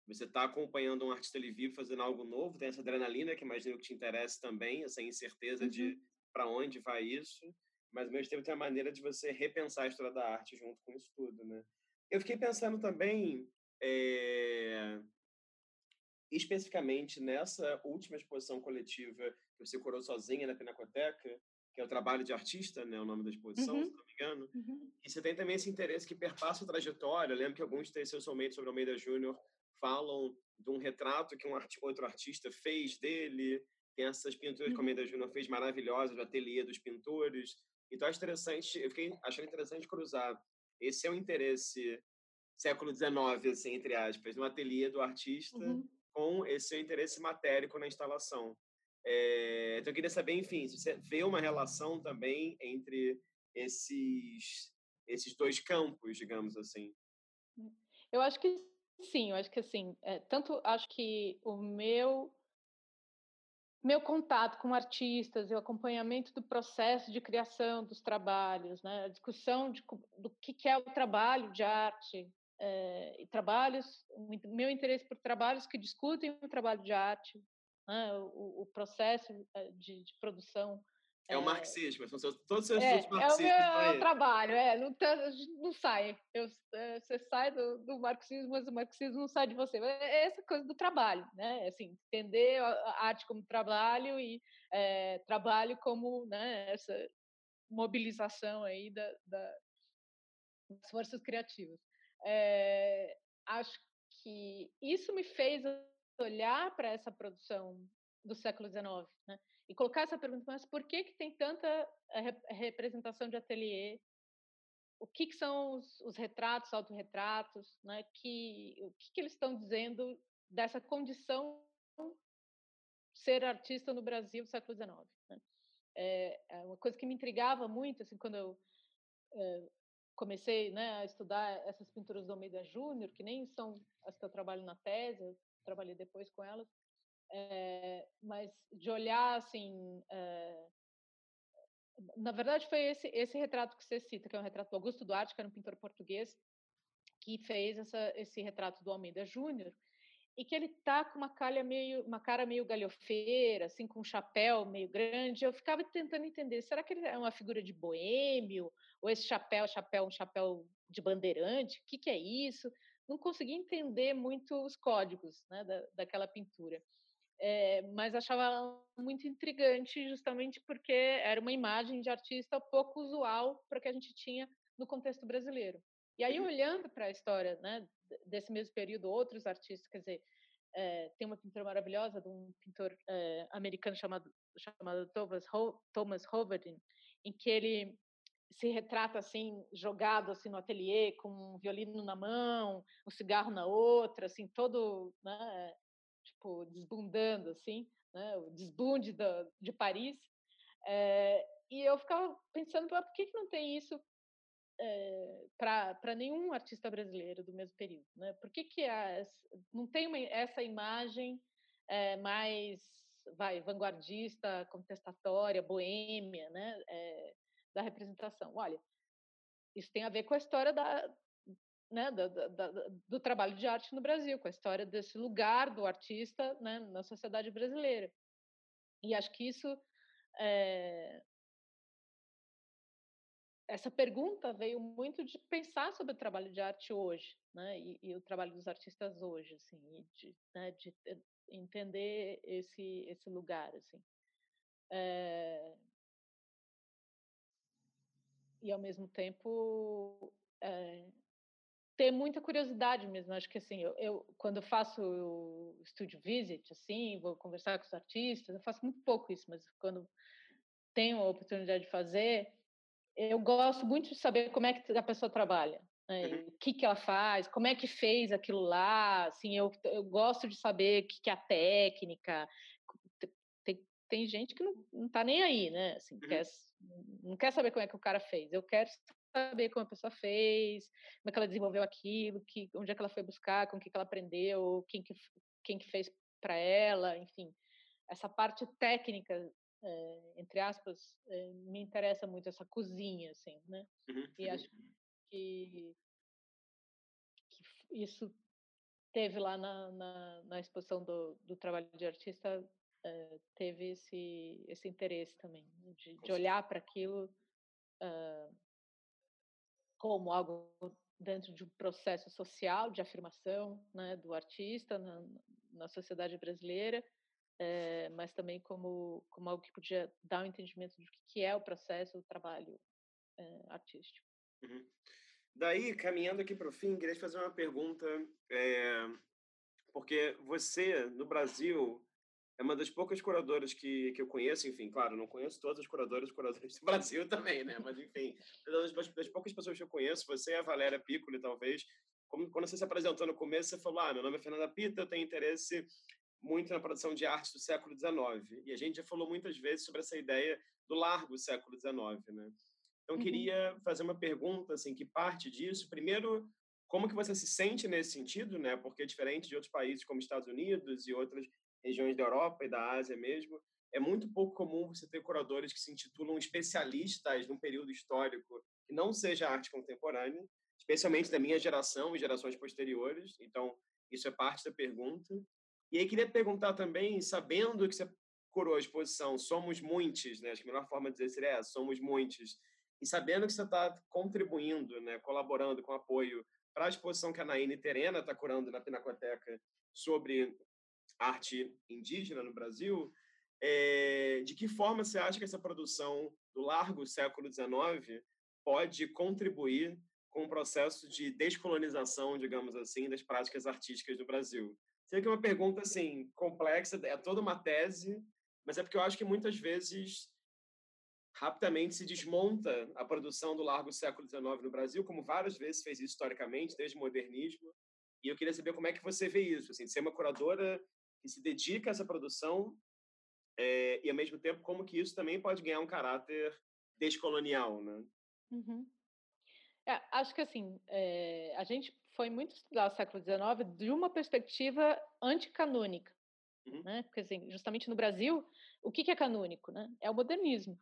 você está acompanhando um artista ali vivo fazendo algo novo, tem essa adrenalina que imagino que te interessa também, essa incerteza uhum. de para onde vai isso, mas ao mesmo tempo tem a maneira de você repensar a história da arte junto com isso tudo, né? Eu fiquei pensando também é, especificamente nessa última exposição coletiva que você curou sozinha na Pinacoteca, que é o trabalho de artista, né, o nome da exposição, uhum. se não me engano. Uhum. E você tem também esse interesse que perpassa a trajetória. Eu lembro que alguns textos somente sobre Almeida Júnior falam de um retrato que um art outro artista fez dele. Tem essas pinturas uhum. que Almeida Júnior fez maravilhosas, do ateliê dos pintores. Então, acho interessante, eu fiquei achando interessante cruzar esse é o interesse século XIX, assim, entre aspas, no ateliê do artista, uhum com esse seu interesse matérico na instalação. É, então, eu queria saber, enfim, se você vê uma relação também entre esses, esses dois campos, digamos assim. Eu acho que sim, eu acho que assim, é, tanto acho que o meu meu contato com artistas o acompanhamento do processo de criação dos trabalhos, né, a discussão de, do que é o trabalho de arte, é, trabalhos, meu interesse por trabalhos que discutem o trabalho de arte, né, o, o, processo eh, de, de produção. É, é o marxismo, são seus, todos os seus é, marxismos. É o meu trabalho, é, não, tá, não sai. Eu, você sai do, do, marxismo, mas o marxismo não sai de você. É essa coisa do trabalho, né? Assim, entender a arte como trabalho e é, trabalho como né, essa mobilização aí da, da, das forças criativas. É, acho que isso me fez olhar para essa produção do século XIX, né? E colocar essa pergunta, mas por que que tem tanta eh, representação de ateliê o que, que são os, os, retratos, autorretratos, né? Que, o que, que eles estão dizendo dessa condição ser artista no Brasil do século XIX. Né? É, é, uma coisa que me intrigava muito, assim, quando eu comecei né, a estudar essas pinturas do Almeida Júnior, que nem são as que eu trabalho na tese, trabalhei depois com elas, é, mas de olhar assim é, na verdade foi esse esse retrato que você cita que é um retrato do Augusto Duarte que era um pintor português que fez essa, esse retrato do Almeida Júnior e que ele tá com uma meio uma cara meio galhofeira assim com um chapéu meio grande eu ficava tentando entender será que ele é uma figura de boêmio? Ou esse chapéu chapéu um chapéu de bandeirante? O que que é isso? Não consegui entender muito os códigos né, da, daquela pintura. É, mas achava muito intrigante justamente porque era uma imagem de artista pouco usual para que a gente tinha no contexto brasileiro. E aí, uhum. olhando para a história né, desse mesmo período, outros artistas, quer dizer, é, tem uma pintura maravilhosa de um pintor é, americano chamado, chamado Thomas, Ho Thomas Hoverding, em que ele se retrata assim, jogado assim no ateliê, com um violino na mão, um cigarro na outra, assim, todo né, tipo, desbundando, assim, né? o desbunde do, de Paris. É, e eu ficava pensando, por que, que não tem isso é, para nenhum artista brasileiro do mesmo período? Né? Por que, que as, não tem uma, essa imagem é, mais vai, vanguardista, contestatória, boêmia né? da representação? Olha, isso tem a ver com a história da, né, do, do, do, trabalho de arte no Brasil, com a história desse lugar do artista né, na sociedade brasileira. E acho que isso. É... Essa pergunta veio muito de pensar sobre o trabalho de arte hoje, né, e, e o trabalho dos artistas hoje, assim, de, né, de entender esse esse lugar, assim. É... E ao mesmo tempo é, ter muita curiosidade mesmo. Acho que assim, eu, eu quando eu faço o studio visit, assim, vou conversar com os artistas, eu faço muito pouco isso, mas quando tenho a oportunidade de fazer, eu gosto muito de saber como é que a pessoa trabalha, né? uhum. o que que ela faz, como é que fez aquilo lá, assim, eu, eu gosto de saber o que, que é a técnica. Tem, tem gente que não, não tá nem aí, né? Assim, uhum. quer, não quer saber como é que o cara fez. Eu quero saber como a pessoa fez, como é que ela desenvolveu aquilo, que, onde é que ela foi buscar, com o que, que ela aprendeu, quem que, quem que fez para ela, enfim. Essa parte técnica, é, entre aspas, é, me interessa muito, essa cozinha, assim, né? Uhum. E acho que, que isso teve lá na, na, na exposição do, do, trabalho de artista, é, teve esse, esse interesse também, né? de, de olhar para aquilo uh, como algo dentro de um processo social de afirmação né, do artista na, na sociedade brasileira, é, mas também como, como algo que podia dar um entendimento do que é o processo do trabalho é, artístico. Uhum. Daí, caminhando aqui para o fim, queria te fazer uma pergunta, é, porque você, no Brasil, é uma das poucas curadoras que, que eu conheço, enfim, claro, não conheço todas as curadoras, curadoras do [LAUGHS] Brasil também, né? Mas, enfim, das, das poucas pessoas que eu conheço, você e a Valéria Piccoli, talvez, como, quando você se apresentou no começo, você falou, ah, meu nome é Fernanda Pita, eu tenho interesse muito na produção de arte do século XIX. E a gente já falou muitas vezes sobre essa ideia do largo século XIX, né? Então, uhum. queria fazer uma pergunta, assim, que parte disso. Primeiro, como que você se sente nesse sentido, né? Porque diferente de outros países como Estados Unidos e outras regiões da Europa e da Ásia mesmo, é muito pouco comum você ter curadores que se intitulam especialistas num período histórico que não seja arte contemporânea, especialmente da minha geração e gerações posteriores. Então, isso é parte da pergunta. E aí queria perguntar também, sabendo que você curou a exposição Somos Muitos, né? acho que a melhor forma de dizer seria essa, Somos Muitos, e sabendo que você está contribuindo, né, colaborando com apoio para a exposição que a Naine Terena está curando na Pinacoteca sobre arte indígena no Brasil, é, de que forma você acha que essa produção do largo século XIX pode contribuir com o processo de descolonização, digamos assim, das práticas artísticas do Brasil? Sei que é uma pergunta assim complexa, é toda uma tese, mas é porque eu acho que muitas vezes rapidamente se desmonta a produção do largo século XIX no Brasil, como várias vezes fez historicamente, desde o modernismo. E eu queria saber como é que você vê isso, assim, ser uma curadora que se dedica a essa produção é, e, ao mesmo tempo, como que isso também pode ganhar um caráter descolonial, né? Uhum. É, acho que, assim, é, a gente foi muito estudar o século XIX de uma perspectiva anticanônica, uhum. né? Porque, assim, justamente no Brasil, o que, que é canônico, né? É o modernismo.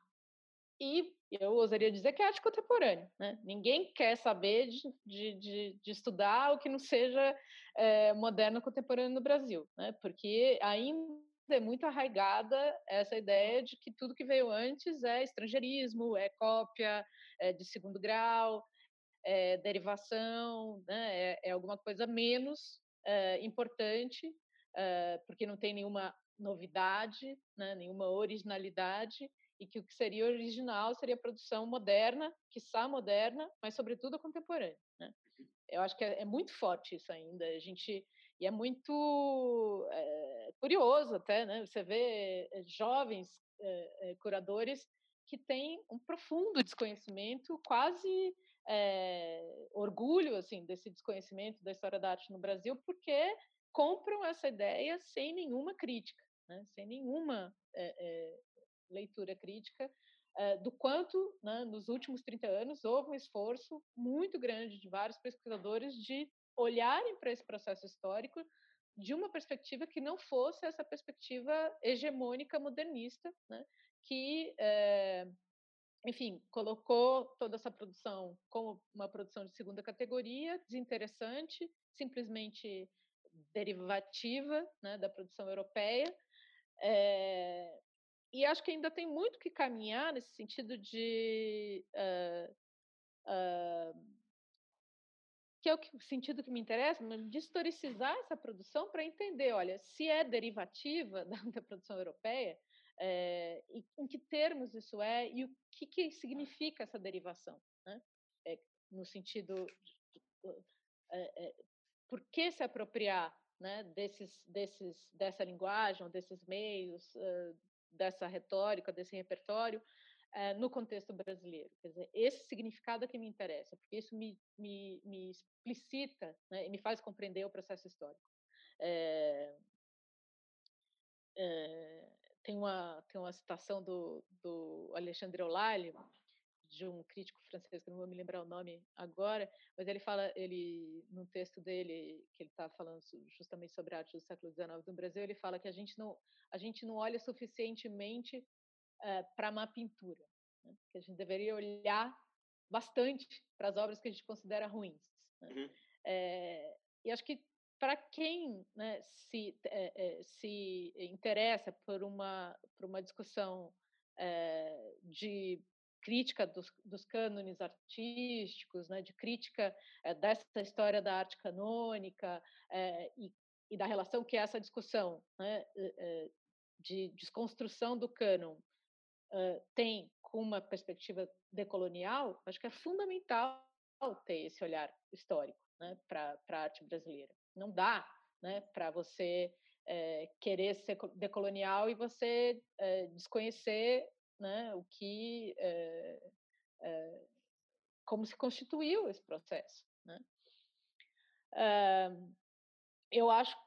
E eu ousaria dizer que é arte contemporânea. Né? Ninguém quer saber de, de, de, de estudar o que não seja é, moderno contemporâneo no Brasil, né? porque ainda é muito arraigada essa ideia de que tudo que veio antes é estrangeirismo, é cópia, é de segundo grau, é derivação, né? é, é alguma coisa menos é, importante, é, porque não tem nenhuma novidade, né? nenhuma originalidade, e que o que seria original seria a produção moderna, quiçá moderna, mas sobretudo contemporânea. Né? Eu acho que é, é, muito forte isso ainda. A gente e é muito curioso até, né? Você vê eh, jovens curadores que têm um profundo desconhecimento, quase orgulho assim desse desconhecimento da história da arte no Brasil, porque compram essa ideia sem nenhuma crítica, né? sem nenhuma leitura crítica do quanto, né, nos últimos 30 anos, houve um esforço muito grande de vários pesquisadores de olharem para esse processo histórico de uma perspectiva que não fosse essa perspectiva hegemônica modernista, né, que, é, enfim, colocou toda essa produção como uma produção de segunda categoria, desinteressante, simplesmente derivativa né, da produção europeia, é, e acho que ainda tem muito que caminhar nesse sentido de. Uh, uh, que é o, que, sentido que me interessa, de historicizar essa produção para entender, olha, se é derivativa [LAUGHS] da, da produção europeia, é, em que termos isso é e o que, que significa essa derivação, né? É, no sentido de, é, por que se apropriar né, desses, desses, dessa linguagem, desses meios, dessa retórica, desse repertório, no contexto brasileiro. Quer dizer, esse significado é que me interessa, porque isso me, me, me explicita né, e me faz compreender o processo histórico. É, tem, uma, tem uma citação do, do Alexandre Olalhe, de um crítico francês que não vou me lembrar o nome agora, mas ele fala, ele num texto dele que ele está falando justamente sobre a arte do século XIX no Brasil, ele fala que a gente não a gente não olha suficientemente é, para uma pintura, né? que a gente deveria olhar bastante para as obras que a gente considera ruins. Né? Uhum. É, e acho que para quem né, se, é, se interessa por uma, por uma discussão de crítica dos, dos cânones artísticos, né, de crítica é, dessa história da arte canônica é, e, e, da relação que essa discussão né, é, de desconstrução do cânon tem com uma perspectiva decolonial, acho que é fundamental ter esse olhar histórico né, para a arte brasileira. Não dá né, para você é, querer ser decolonial e você é, desconhecer né, o que, é, como se constituiu esse processo. Né? eu acho,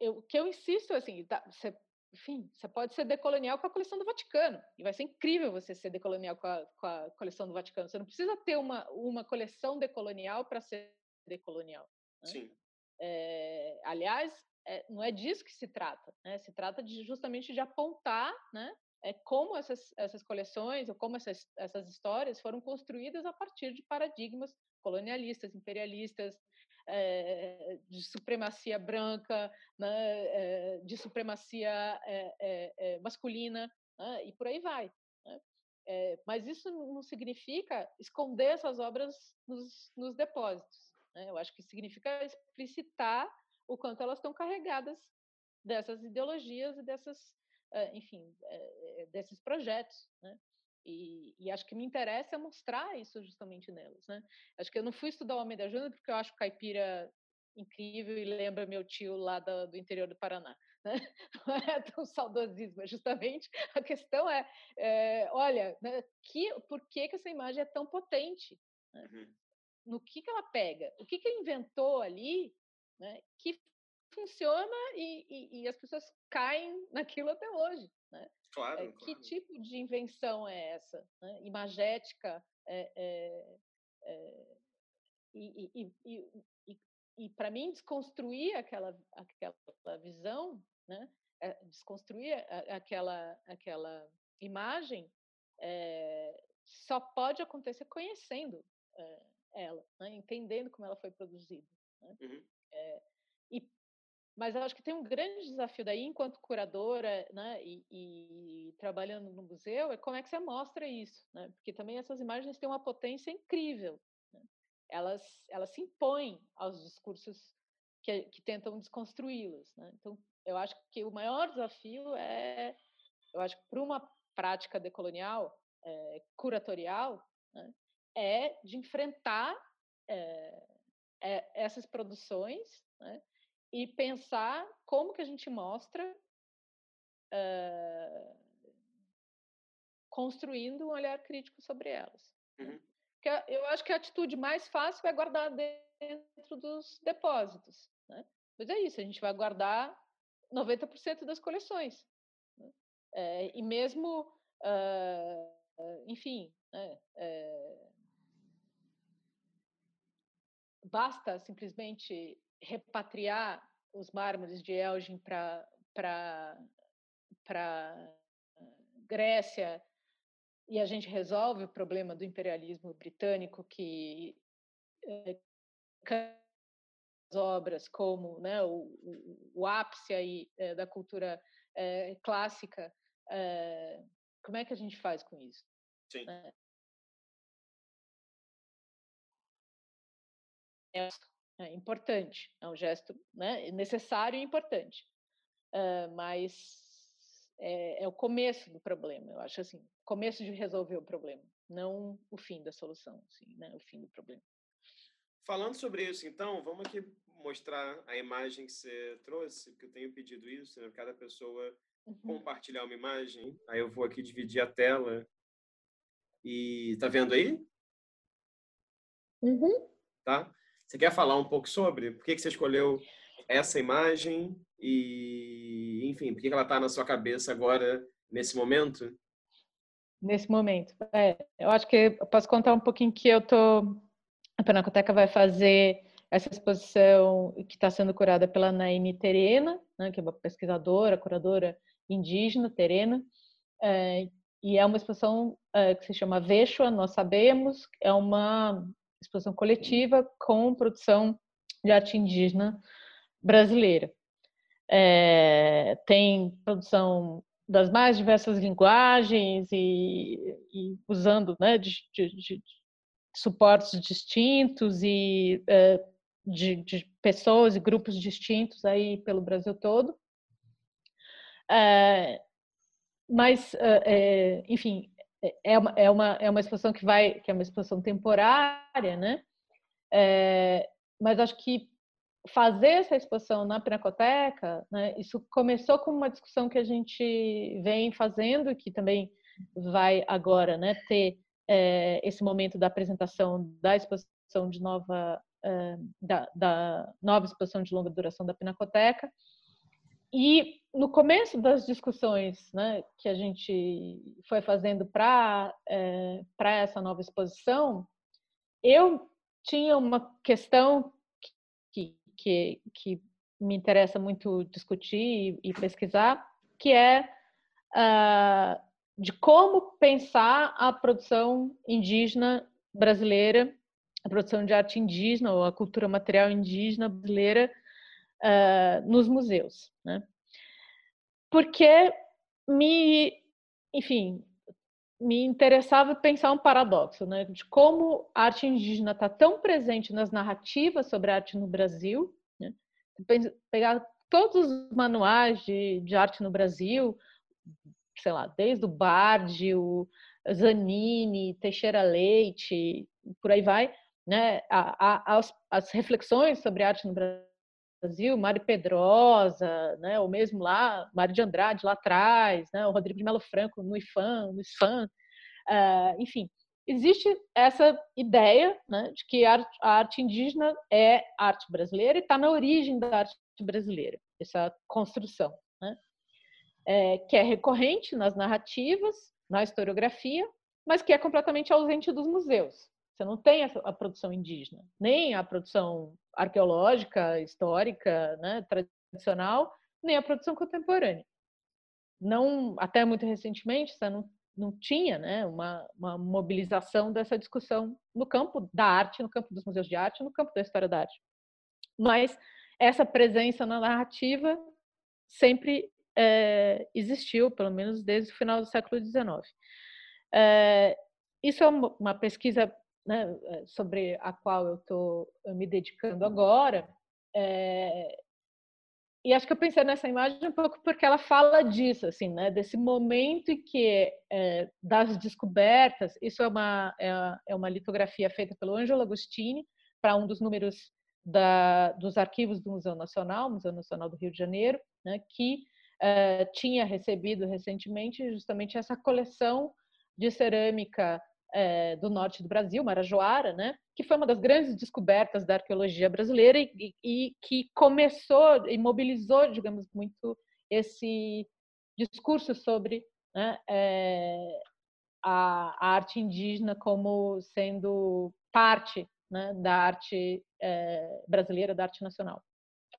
o que eu insisto assim, tá, você, enfim, você pode ser decolonial com a coleção do Vaticano e vai ser incrível você ser decolonial com a, com a coleção do Vaticano. Você não precisa ter uma, uma coleção decolonial para ser decolonial. Né? Sim. É, aliás, é, não é disso que se trata. Né? Se trata de justamente de apontar né, é como essas, essas coleções ou como essas, essas histórias foram construídas a partir de paradigmas colonialistas, imperialistas, é, de supremacia branca, né, de supremacia masculina, né, e por aí vai. Né. mas isso não significa esconder essas obras nos, nos depósitos. Né. Eu acho que significa explicitar o quanto elas estão carregadas dessas ideologias e dessas enfim, eh, eh, desses projetos, né? E, e, acho que me interessa é mostrar isso justamente nelas, né? Acho que eu não fui estudar o Almeida Júnior porque eu acho caipira incrível e lembra meu tio lá do, do interior do Paraná. né? [LAUGHS] não é tão saudosismo, é justamente [LAUGHS] a questão é, é olha, né, que, por que, que essa imagem é tão potente? Né? Uhum. No que, que ela pega? O que, que ele inventou ali né, que funciona e, e, e, as pessoas caem [LAUGHS] naquilo até hoje. Né? Claro, é, claro. Que tipo de invenção é essa? Né? Imagética é, é, é e, e, e, e para mim desconstruir aquela aquela visão, né? É, desconstruir aquela aquela imagem é, só pode acontecer conhecendo é, ela, né? entendendo como ela foi produzida. Né? Uhum. É, e, mas eu acho que tem um grande desafio daí, enquanto curadora né, e, e, trabalhando no museu, é como é que você mostra isso. Né? Porque também essas imagens têm uma potência incrível. Né? Elas, elas se impõem aos discursos que, que tentam desconstruí-las. Né? Então, eu acho que o maior desafio é, eu acho que para uma prática decolonial, é, curatorial, né, é de enfrentar é, é, essas produções né, e pensar como que a gente mostra uh, construindo um olhar crítico sobre elas. Né. Uhum. Eu acho que a atitude mais fácil é guardar dentro dos depósitos. Né? Mas é isso, a gente vai guardar 90% das coleções. Né? É, e mesmo, uh, enfim, né, é, basta simplesmente repatriar os mármores de Elgin para Grécia e a gente resolve o problema do imperialismo britânico que é, obras como né, o, o, o ápice aí, é, da cultura é, clássica, como é que a gente faz com isso? Sim. É importante, é um gesto né, necessário e importante, uh, mas é, é, o começo do problema, eu acho assim, começo de resolver o problema, não o fim da solução, assim, né, o fim do problema. Falando sobre isso, então, vamos aqui mostrar a imagem que você trouxe, que eu tenho pedido isso, né? cada pessoa uhum. compartilhar uma imagem. Aí eu vou aqui dividir a tela. E tá vendo aí? Uhum. Tá? Você quer falar um pouco sobre por que, você escolheu essa imagem e, enfim, por que ela está na sua cabeça agora, nesse momento? Nesse momento. É, eu acho que eu posso contar um pouquinho que eu tô. A Panacoteca vai fazer essa exposição que está sendo curada pela Naime Terena, né, que é uma pesquisadora, curadora indígena, terena, é, e é uma exposição é, que se chama Veshua, Nós Sabemos, é uma exposição coletiva com produção de arte indígena brasileira. É, tem produção das mais diversas linguagens e, e usando né, de, de, de, suportes distintos e é, de, de, pessoas e grupos distintos aí pelo Brasil todo. É, mas, é, enfim, é uma, é uma, é uma exposição que vai, que é uma exposição temporária, né? É, mas acho que fazer essa exposição na Pinacoteca, né, isso começou com uma discussão que a gente vem fazendo, que também vai agora né, ter é, esse momento da apresentação da exposição de nova, é, da, da nova exposição de longa duração da Pinacoteca, e no começo das discussões né, que a gente foi fazendo para é, essa nova exposição, eu tinha uma questão que, que, que me interessa muito discutir e, e pesquisar, que é uh, de como pensar a produção indígena brasileira, a produção de arte indígena ou a cultura material indígena brasileira uh, nos museus, né? Porque me, enfim, me interessava pensar um paradoxo, né? De como a arte indígena está tão presente nas narrativas sobre arte no Brasil, né? Pegar todos os manuais de, de arte no Brasil, sei lá, desde o Bard, o Zanini, Teixeira Leite, por aí vai, né? A, a, as, as reflexões sobre arte no Brasil Brasil, Mário Pedrosa, né, ou mesmo lá, Mário de Andrade lá atrás, né, o Rodrigo de Melo Franco no IFAM, no IFAM, uh, enfim, existe essa ideia né, de que a arte indígena é arte brasileira e está na origem da arte brasileira, essa construção, né, é, que é recorrente nas narrativas, na historiografia, mas que é completamente ausente dos museus. Você não tem a, produção indígena, nem a produção arqueológica, histórica, né, tradicional, nem a produção contemporânea. Não, até muito recentemente, você não, não tinha né, uma, uma mobilização dessa discussão no campo da arte, no campo dos museus de arte, no campo da história da arte. Mas essa presença na narrativa sempre é, existiu, pelo menos desde o final do século XIX. É, isso é uma pesquisa né, eh, sobre a qual eu estou me dedicando agora. É, e acho que eu pensei nessa imagem um pouco porque ela fala disso, assim, né, desse momento em que é, das descobertas. Isso é uma é, é uma litografia feita pelo Ângelo Agostini para um dos números da, dos arquivos do Museu Nacional, Museu Nacional do Rio de Janeiro, né, que é, tinha recebido recentemente justamente essa coleção de cerâmica é, do norte do Brasil, Marajoara, né, que foi uma das grandes descobertas da arqueologia brasileira e, e que começou e mobilizou, digamos, muito esse discurso sobre né, é, a, a, arte indígena como sendo parte né, da arte é, brasileira, da arte nacional.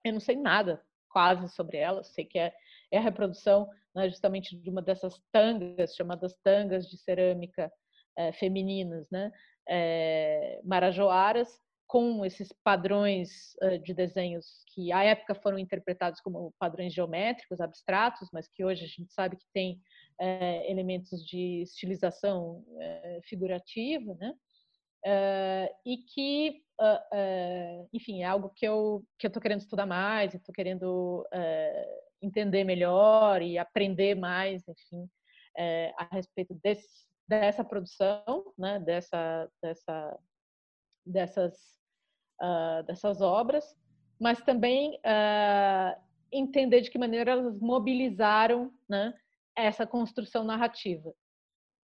Eu não sei nada quase sobre ela, sei que é, é a reprodução né, justamente de uma dessas tangas, chamadas tangas de cerâmica, é, femininas, né? É, marajoaras, com esses padrões uh, de desenhos que à época foram interpretados como padrões geométricos, abstratos, mas que hoje a gente sabe que tem uh, elementos de estilização uh, figurativa, né? e que, enfim, é algo que eu que eu estou querendo estudar mais, estou querendo entender melhor e aprender mais, enfim, a respeito desses dessa produção, né, dessa, dessa, dessas, uh, dessas obras, mas também uh, entender de que maneira elas mobilizaram né, essa construção narrativa.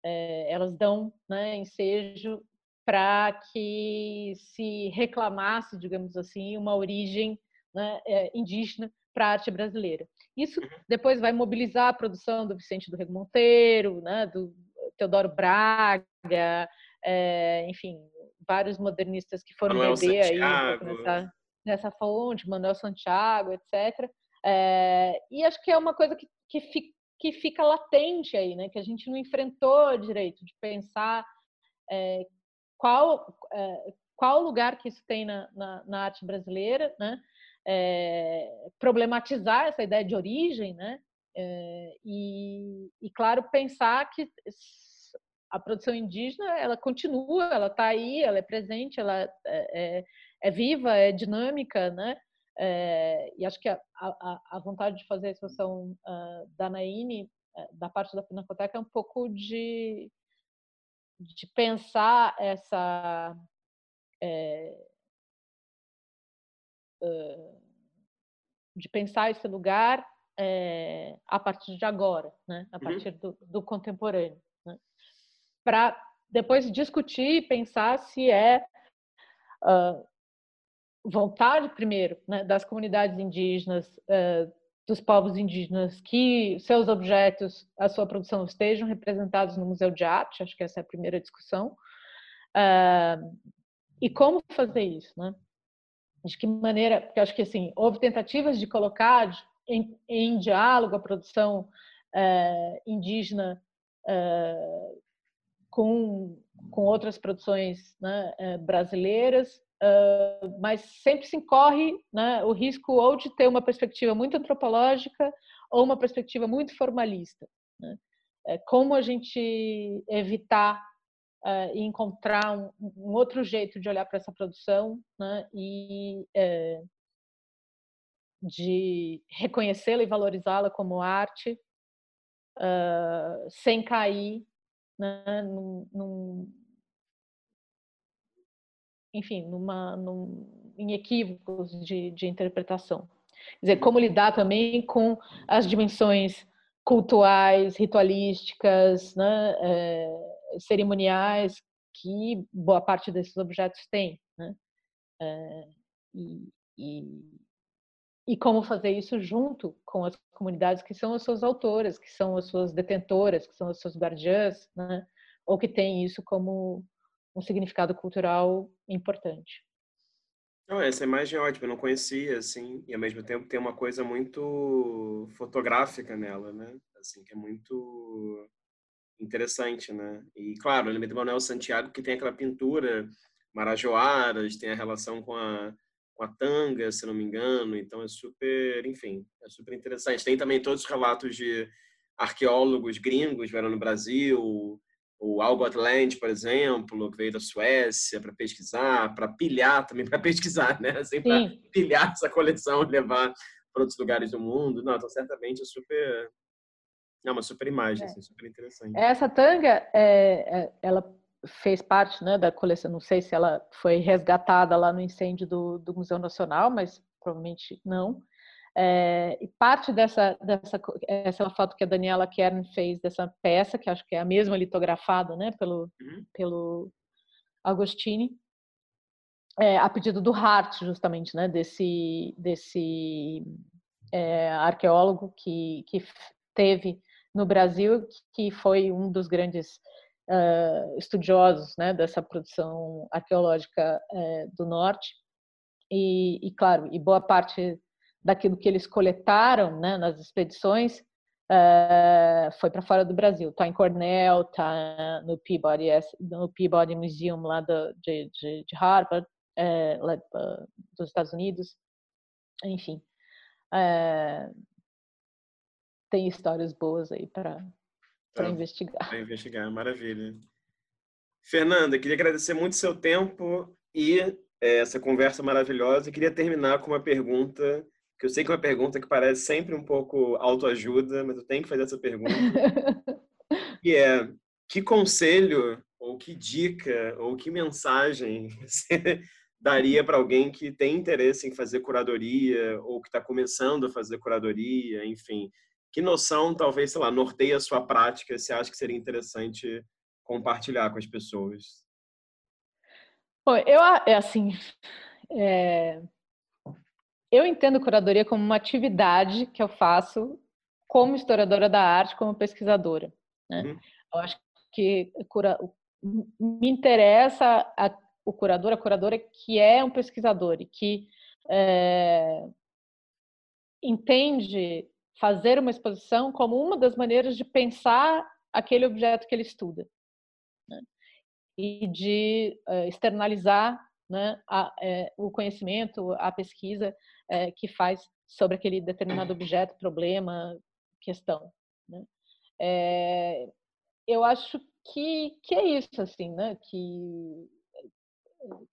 É, elas dão né, ensejo para que se reclamasse, digamos assim, uma origem né, é, indígena para a arte brasileira. Isso uhum. depois vai mobilizar a produção do Vicente do Rego Monteiro, né, do, Teodoro Braga, é, enfim, vários modernistas que foram Manuel beber Santiago. aí nessa, nessa fonte, Manuel Santiago, etc. É, e acho que é uma coisa que, que, fica, que fica latente aí, né? Que a gente não enfrentou direito de pensar é, qual qual lugar que isso tem na, na, na arte brasileira, né? Problematizar essa ideia de origem, né? É, e, e, claro, pensar que a produção indígena ela continua, ela está aí, ela é presente, ela é, é, é viva, é dinâmica, né? É, e acho que a, a, a, vontade de fazer a exposição uh, da Naine, uh, da parte da Pinacoteca, é um pouco de, de pensar essa. Uh, de pensar esse lugar é, a partir de agora, né? a uhum. partir do, do contemporâneo? Para depois discutir e pensar se é uh, vontade, primeiro, né, das comunidades indígenas, uh, dos povos indígenas, que seus objetos, a sua produção estejam representados no Museu de Arte, acho que essa é a primeira discussão, uh, e como fazer isso, né? De que maneira, porque acho que assim, houve tentativas de colocar em, em diálogo a produção é, indígena é, com, com outras produções né, é, brasileiras, mas sempre se incorre né, o risco ou de ter uma perspectiva muito antropológica ou uma perspectiva muito formalista. Né? como a gente evitar e encontrar um, um, outro jeito de olhar para essa produção né, e de reconhecê-la e valorizá-la como arte, uh, sem cair né, num, num, enfim, numa, num, em equívocos de, de interpretação. Quer dizer, como lidar também com as dimensões cultuais, ritualísticas, né, é, cerimoniais que boa parte desses objetos tem. Né? É, e, e, e, como fazer isso junto com as comunidades que são as suas autoras, que são as suas detentoras, que são as suas guardiãs, né? ou que têm isso como um significado cultural importante. Não, essa imagem é ótima, eu não conhecia, assim, e ao mesmo tempo tem uma coisa muito fotográfica nela, né? Assim, que é muito interessante, né? E, claro, eu lembrei Manuel Santiago, que tem aquela pintura marajoaras, tem a relação com a, com a tanga, se não me engano, então é super, enfim, é super interessante. Tem também todos os relatos de arqueólogos gringos vieram no Brasil, o Algot Land, por exemplo, que veio da Suécia para pesquisar, para pilhar também, [LAUGHS] para pesquisar, né? Assim, para pilhar essa coleção e [LAUGHS] levar para outros lugares do mundo. Não, então certamente é super. É uma super imagem, é. assim, super interessante. Essa tanga, é, é, ela fez parte né, da coleção, não sei se ela foi resgatada lá no incêndio do, do Museu Nacional, mas provavelmente não. É, e parte dessa, dessa essa foto que a Daniela Kern fez dessa peça, que acho que é a mesma litografada né, pelo, uhum. pelo Agostini, é, a pedido do Hart, justamente, né, desse, desse é, arqueólogo que, que teve no Brasil, que foi um dos grandes uh, estudiosos né, dessa produção arqueológica uh, do Norte. E, e, claro, e boa parte daquilo que eles coletaram né, nas expedições uh, foi para fora do Brasil. Está em Cornell, está no Peabody, no Peabody Museum lá do, de, de, de, Harvard, uh, lá, uh, dos Estados Unidos. Enfim, tem histórias boas aí para para investigar. Para investigar, maravilha. Fernanda, queria agradecer muito seu tempo e é, essa conversa maravilhosa. Eu queria terminar com uma pergunta que eu sei que é uma pergunta que parece sempre um pouco autoajuda, mas eu tenho que fazer essa pergunta. [LAUGHS] que é, que conselho, ou que dica, ou que mensagem [LAUGHS] você daria para alguém que tem interesse em fazer curadoria, ou que está começando a fazer curadoria, enfim? Que noção, talvez, sei lá, norteia a sua prática, você acha que seria interessante compartilhar com as pessoas? Bom, eu, é assim, é, eu entendo curadoria como uma atividade que eu faço como historiadora da arte, como pesquisadora. Né? Uhum. Eu acho que cura, me interessa a, o curador, a curadora que é um pesquisador e que é, entende fazer uma exposição como uma das maneiras de pensar aquele objeto que ele estuda né? e de é, externalizar né, a, é, o conhecimento, a pesquisa é, que faz sobre aquele determinado objeto, problema, questão. Né? É, eu acho que, que é isso, assim, né? Que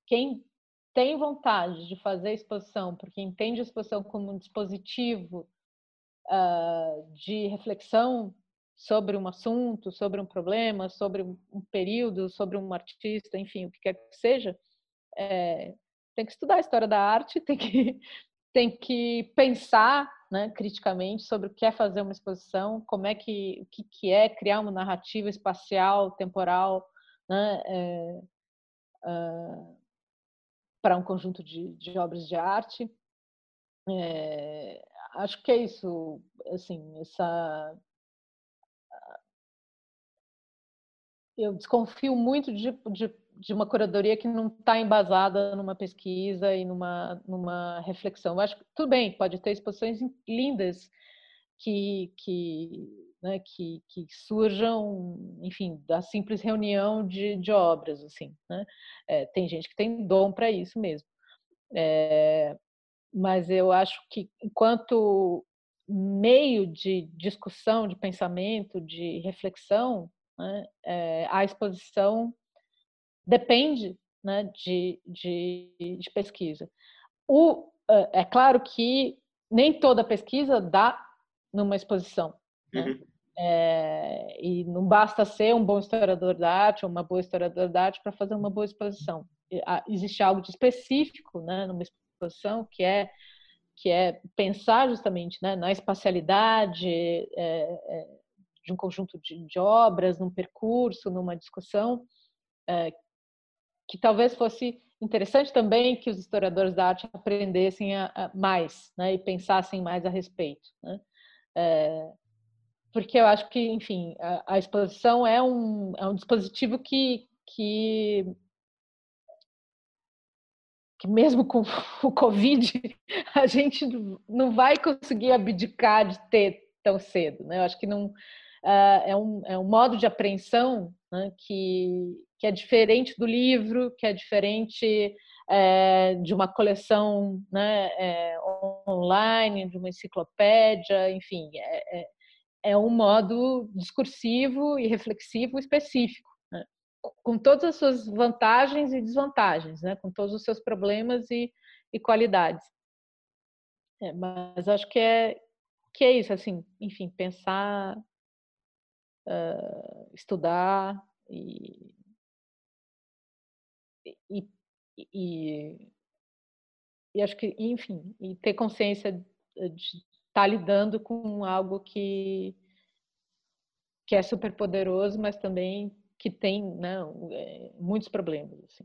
quem tem vontade de fazer exposição, porque entende a exposição como um dispositivo uh, de reflexão sobre um assunto, sobre um problema, sobre um período, sobre um artista, enfim, o que quer que seja, é, tem que estudar a história da arte, [LAUGHS] tem que tem que pensar né, criticamente sobre o que é fazer uma exposição, como é que o que, que é criar uma narrativa espacial, temporal, né, é, para um conjunto de, de, obras de arte. É, acho que é isso, assim, essa eu desconfio muito de, de de uma curadoria que não está embasada numa pesquisa e numa, numa reflexão. Eu acho que tudo bem, pode ter exposições lindas que, que, né, que, que surjam, enfim, da simples reunião de, de obras, assim, né? É, tem gente que tem dom para isso mesmo. É, mas eu acho que enquanto meio de discussão, de pensamento, de reflexão, né, é, a exposição depende né, de, de, de, pesquisa. O, é claro que nem toda pesquisa dá numa exposição. Né? Uhum. É, e não basta ser um bom historiador da arte ou uma boa historiadora da arte para fazer uma boa exposição. existe algo de específico né, numa exposição que é que é pensar justamente né, na espacialidade é, é, de um conjunto de, de, obras, num percurso, numa discussão, é, que talvez fosse interessante também que os historiadores da arte aprendessem a, a mais né, e pensassem mais a respeito. Né? É, porque eu acho que, enfim, a, a exposição é um, é um dispositivo que, que que mesmo com [LAUGHS] o Covid, a gente não vai conseguir abdicar de ter tão cedo. Né? Eu acho que não, uh, é, um, é um modo de apreensão né, que, que é diferente do livro, que é diferente é, de uma coleção né, é, online, de uma enciclopédia, enfim, é, é, é um modo discursivo e reflexivo específico com todas as suas vantagens e desvantagens, né? com todos os seus problemas e, e qualidades. É, mas acho que é, que é isso, assim, enfim, pensar, uh, estudar e, e, e, e, acho que, enfim, e ter consciência de estar lidando com algo que, que é super poderoso, mas também que tem né, é, muitos problemas. Assim.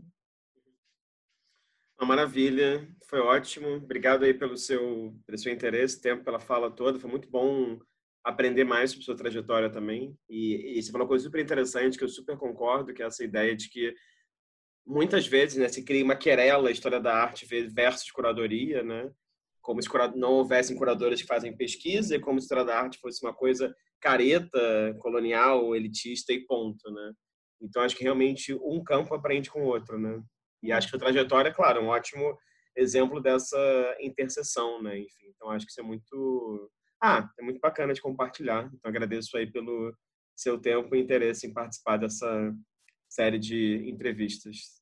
Uma maravilha, foi ótimo. Obrigado aí pelo seu, pelo seu interesse, tempo, pela fala toda. Foi muito bom aprender mais sobre sua trajetória também. E, e você falou uma coisa super interessante que eu super concordo, que é essa ideia de que muitas vezes né, se cria uma querela história da arte versus curadoria, né? Como se não houvessem curadores que fazem pesquisa e como se a história da arte fosse uma coisa careta, colonial, elitista e ponto, né? Então, acho que realmente um campo aprende com o outro, né? E acho que a trajetória, claro, é um ótimo exemplo dessa interseção, né? Enfim, então acho que isso é muito... Ah, é muito bacana de compartilhar. Então, agradeço aí pelo seu tempo e interesse em participar dessa série de entrevistas.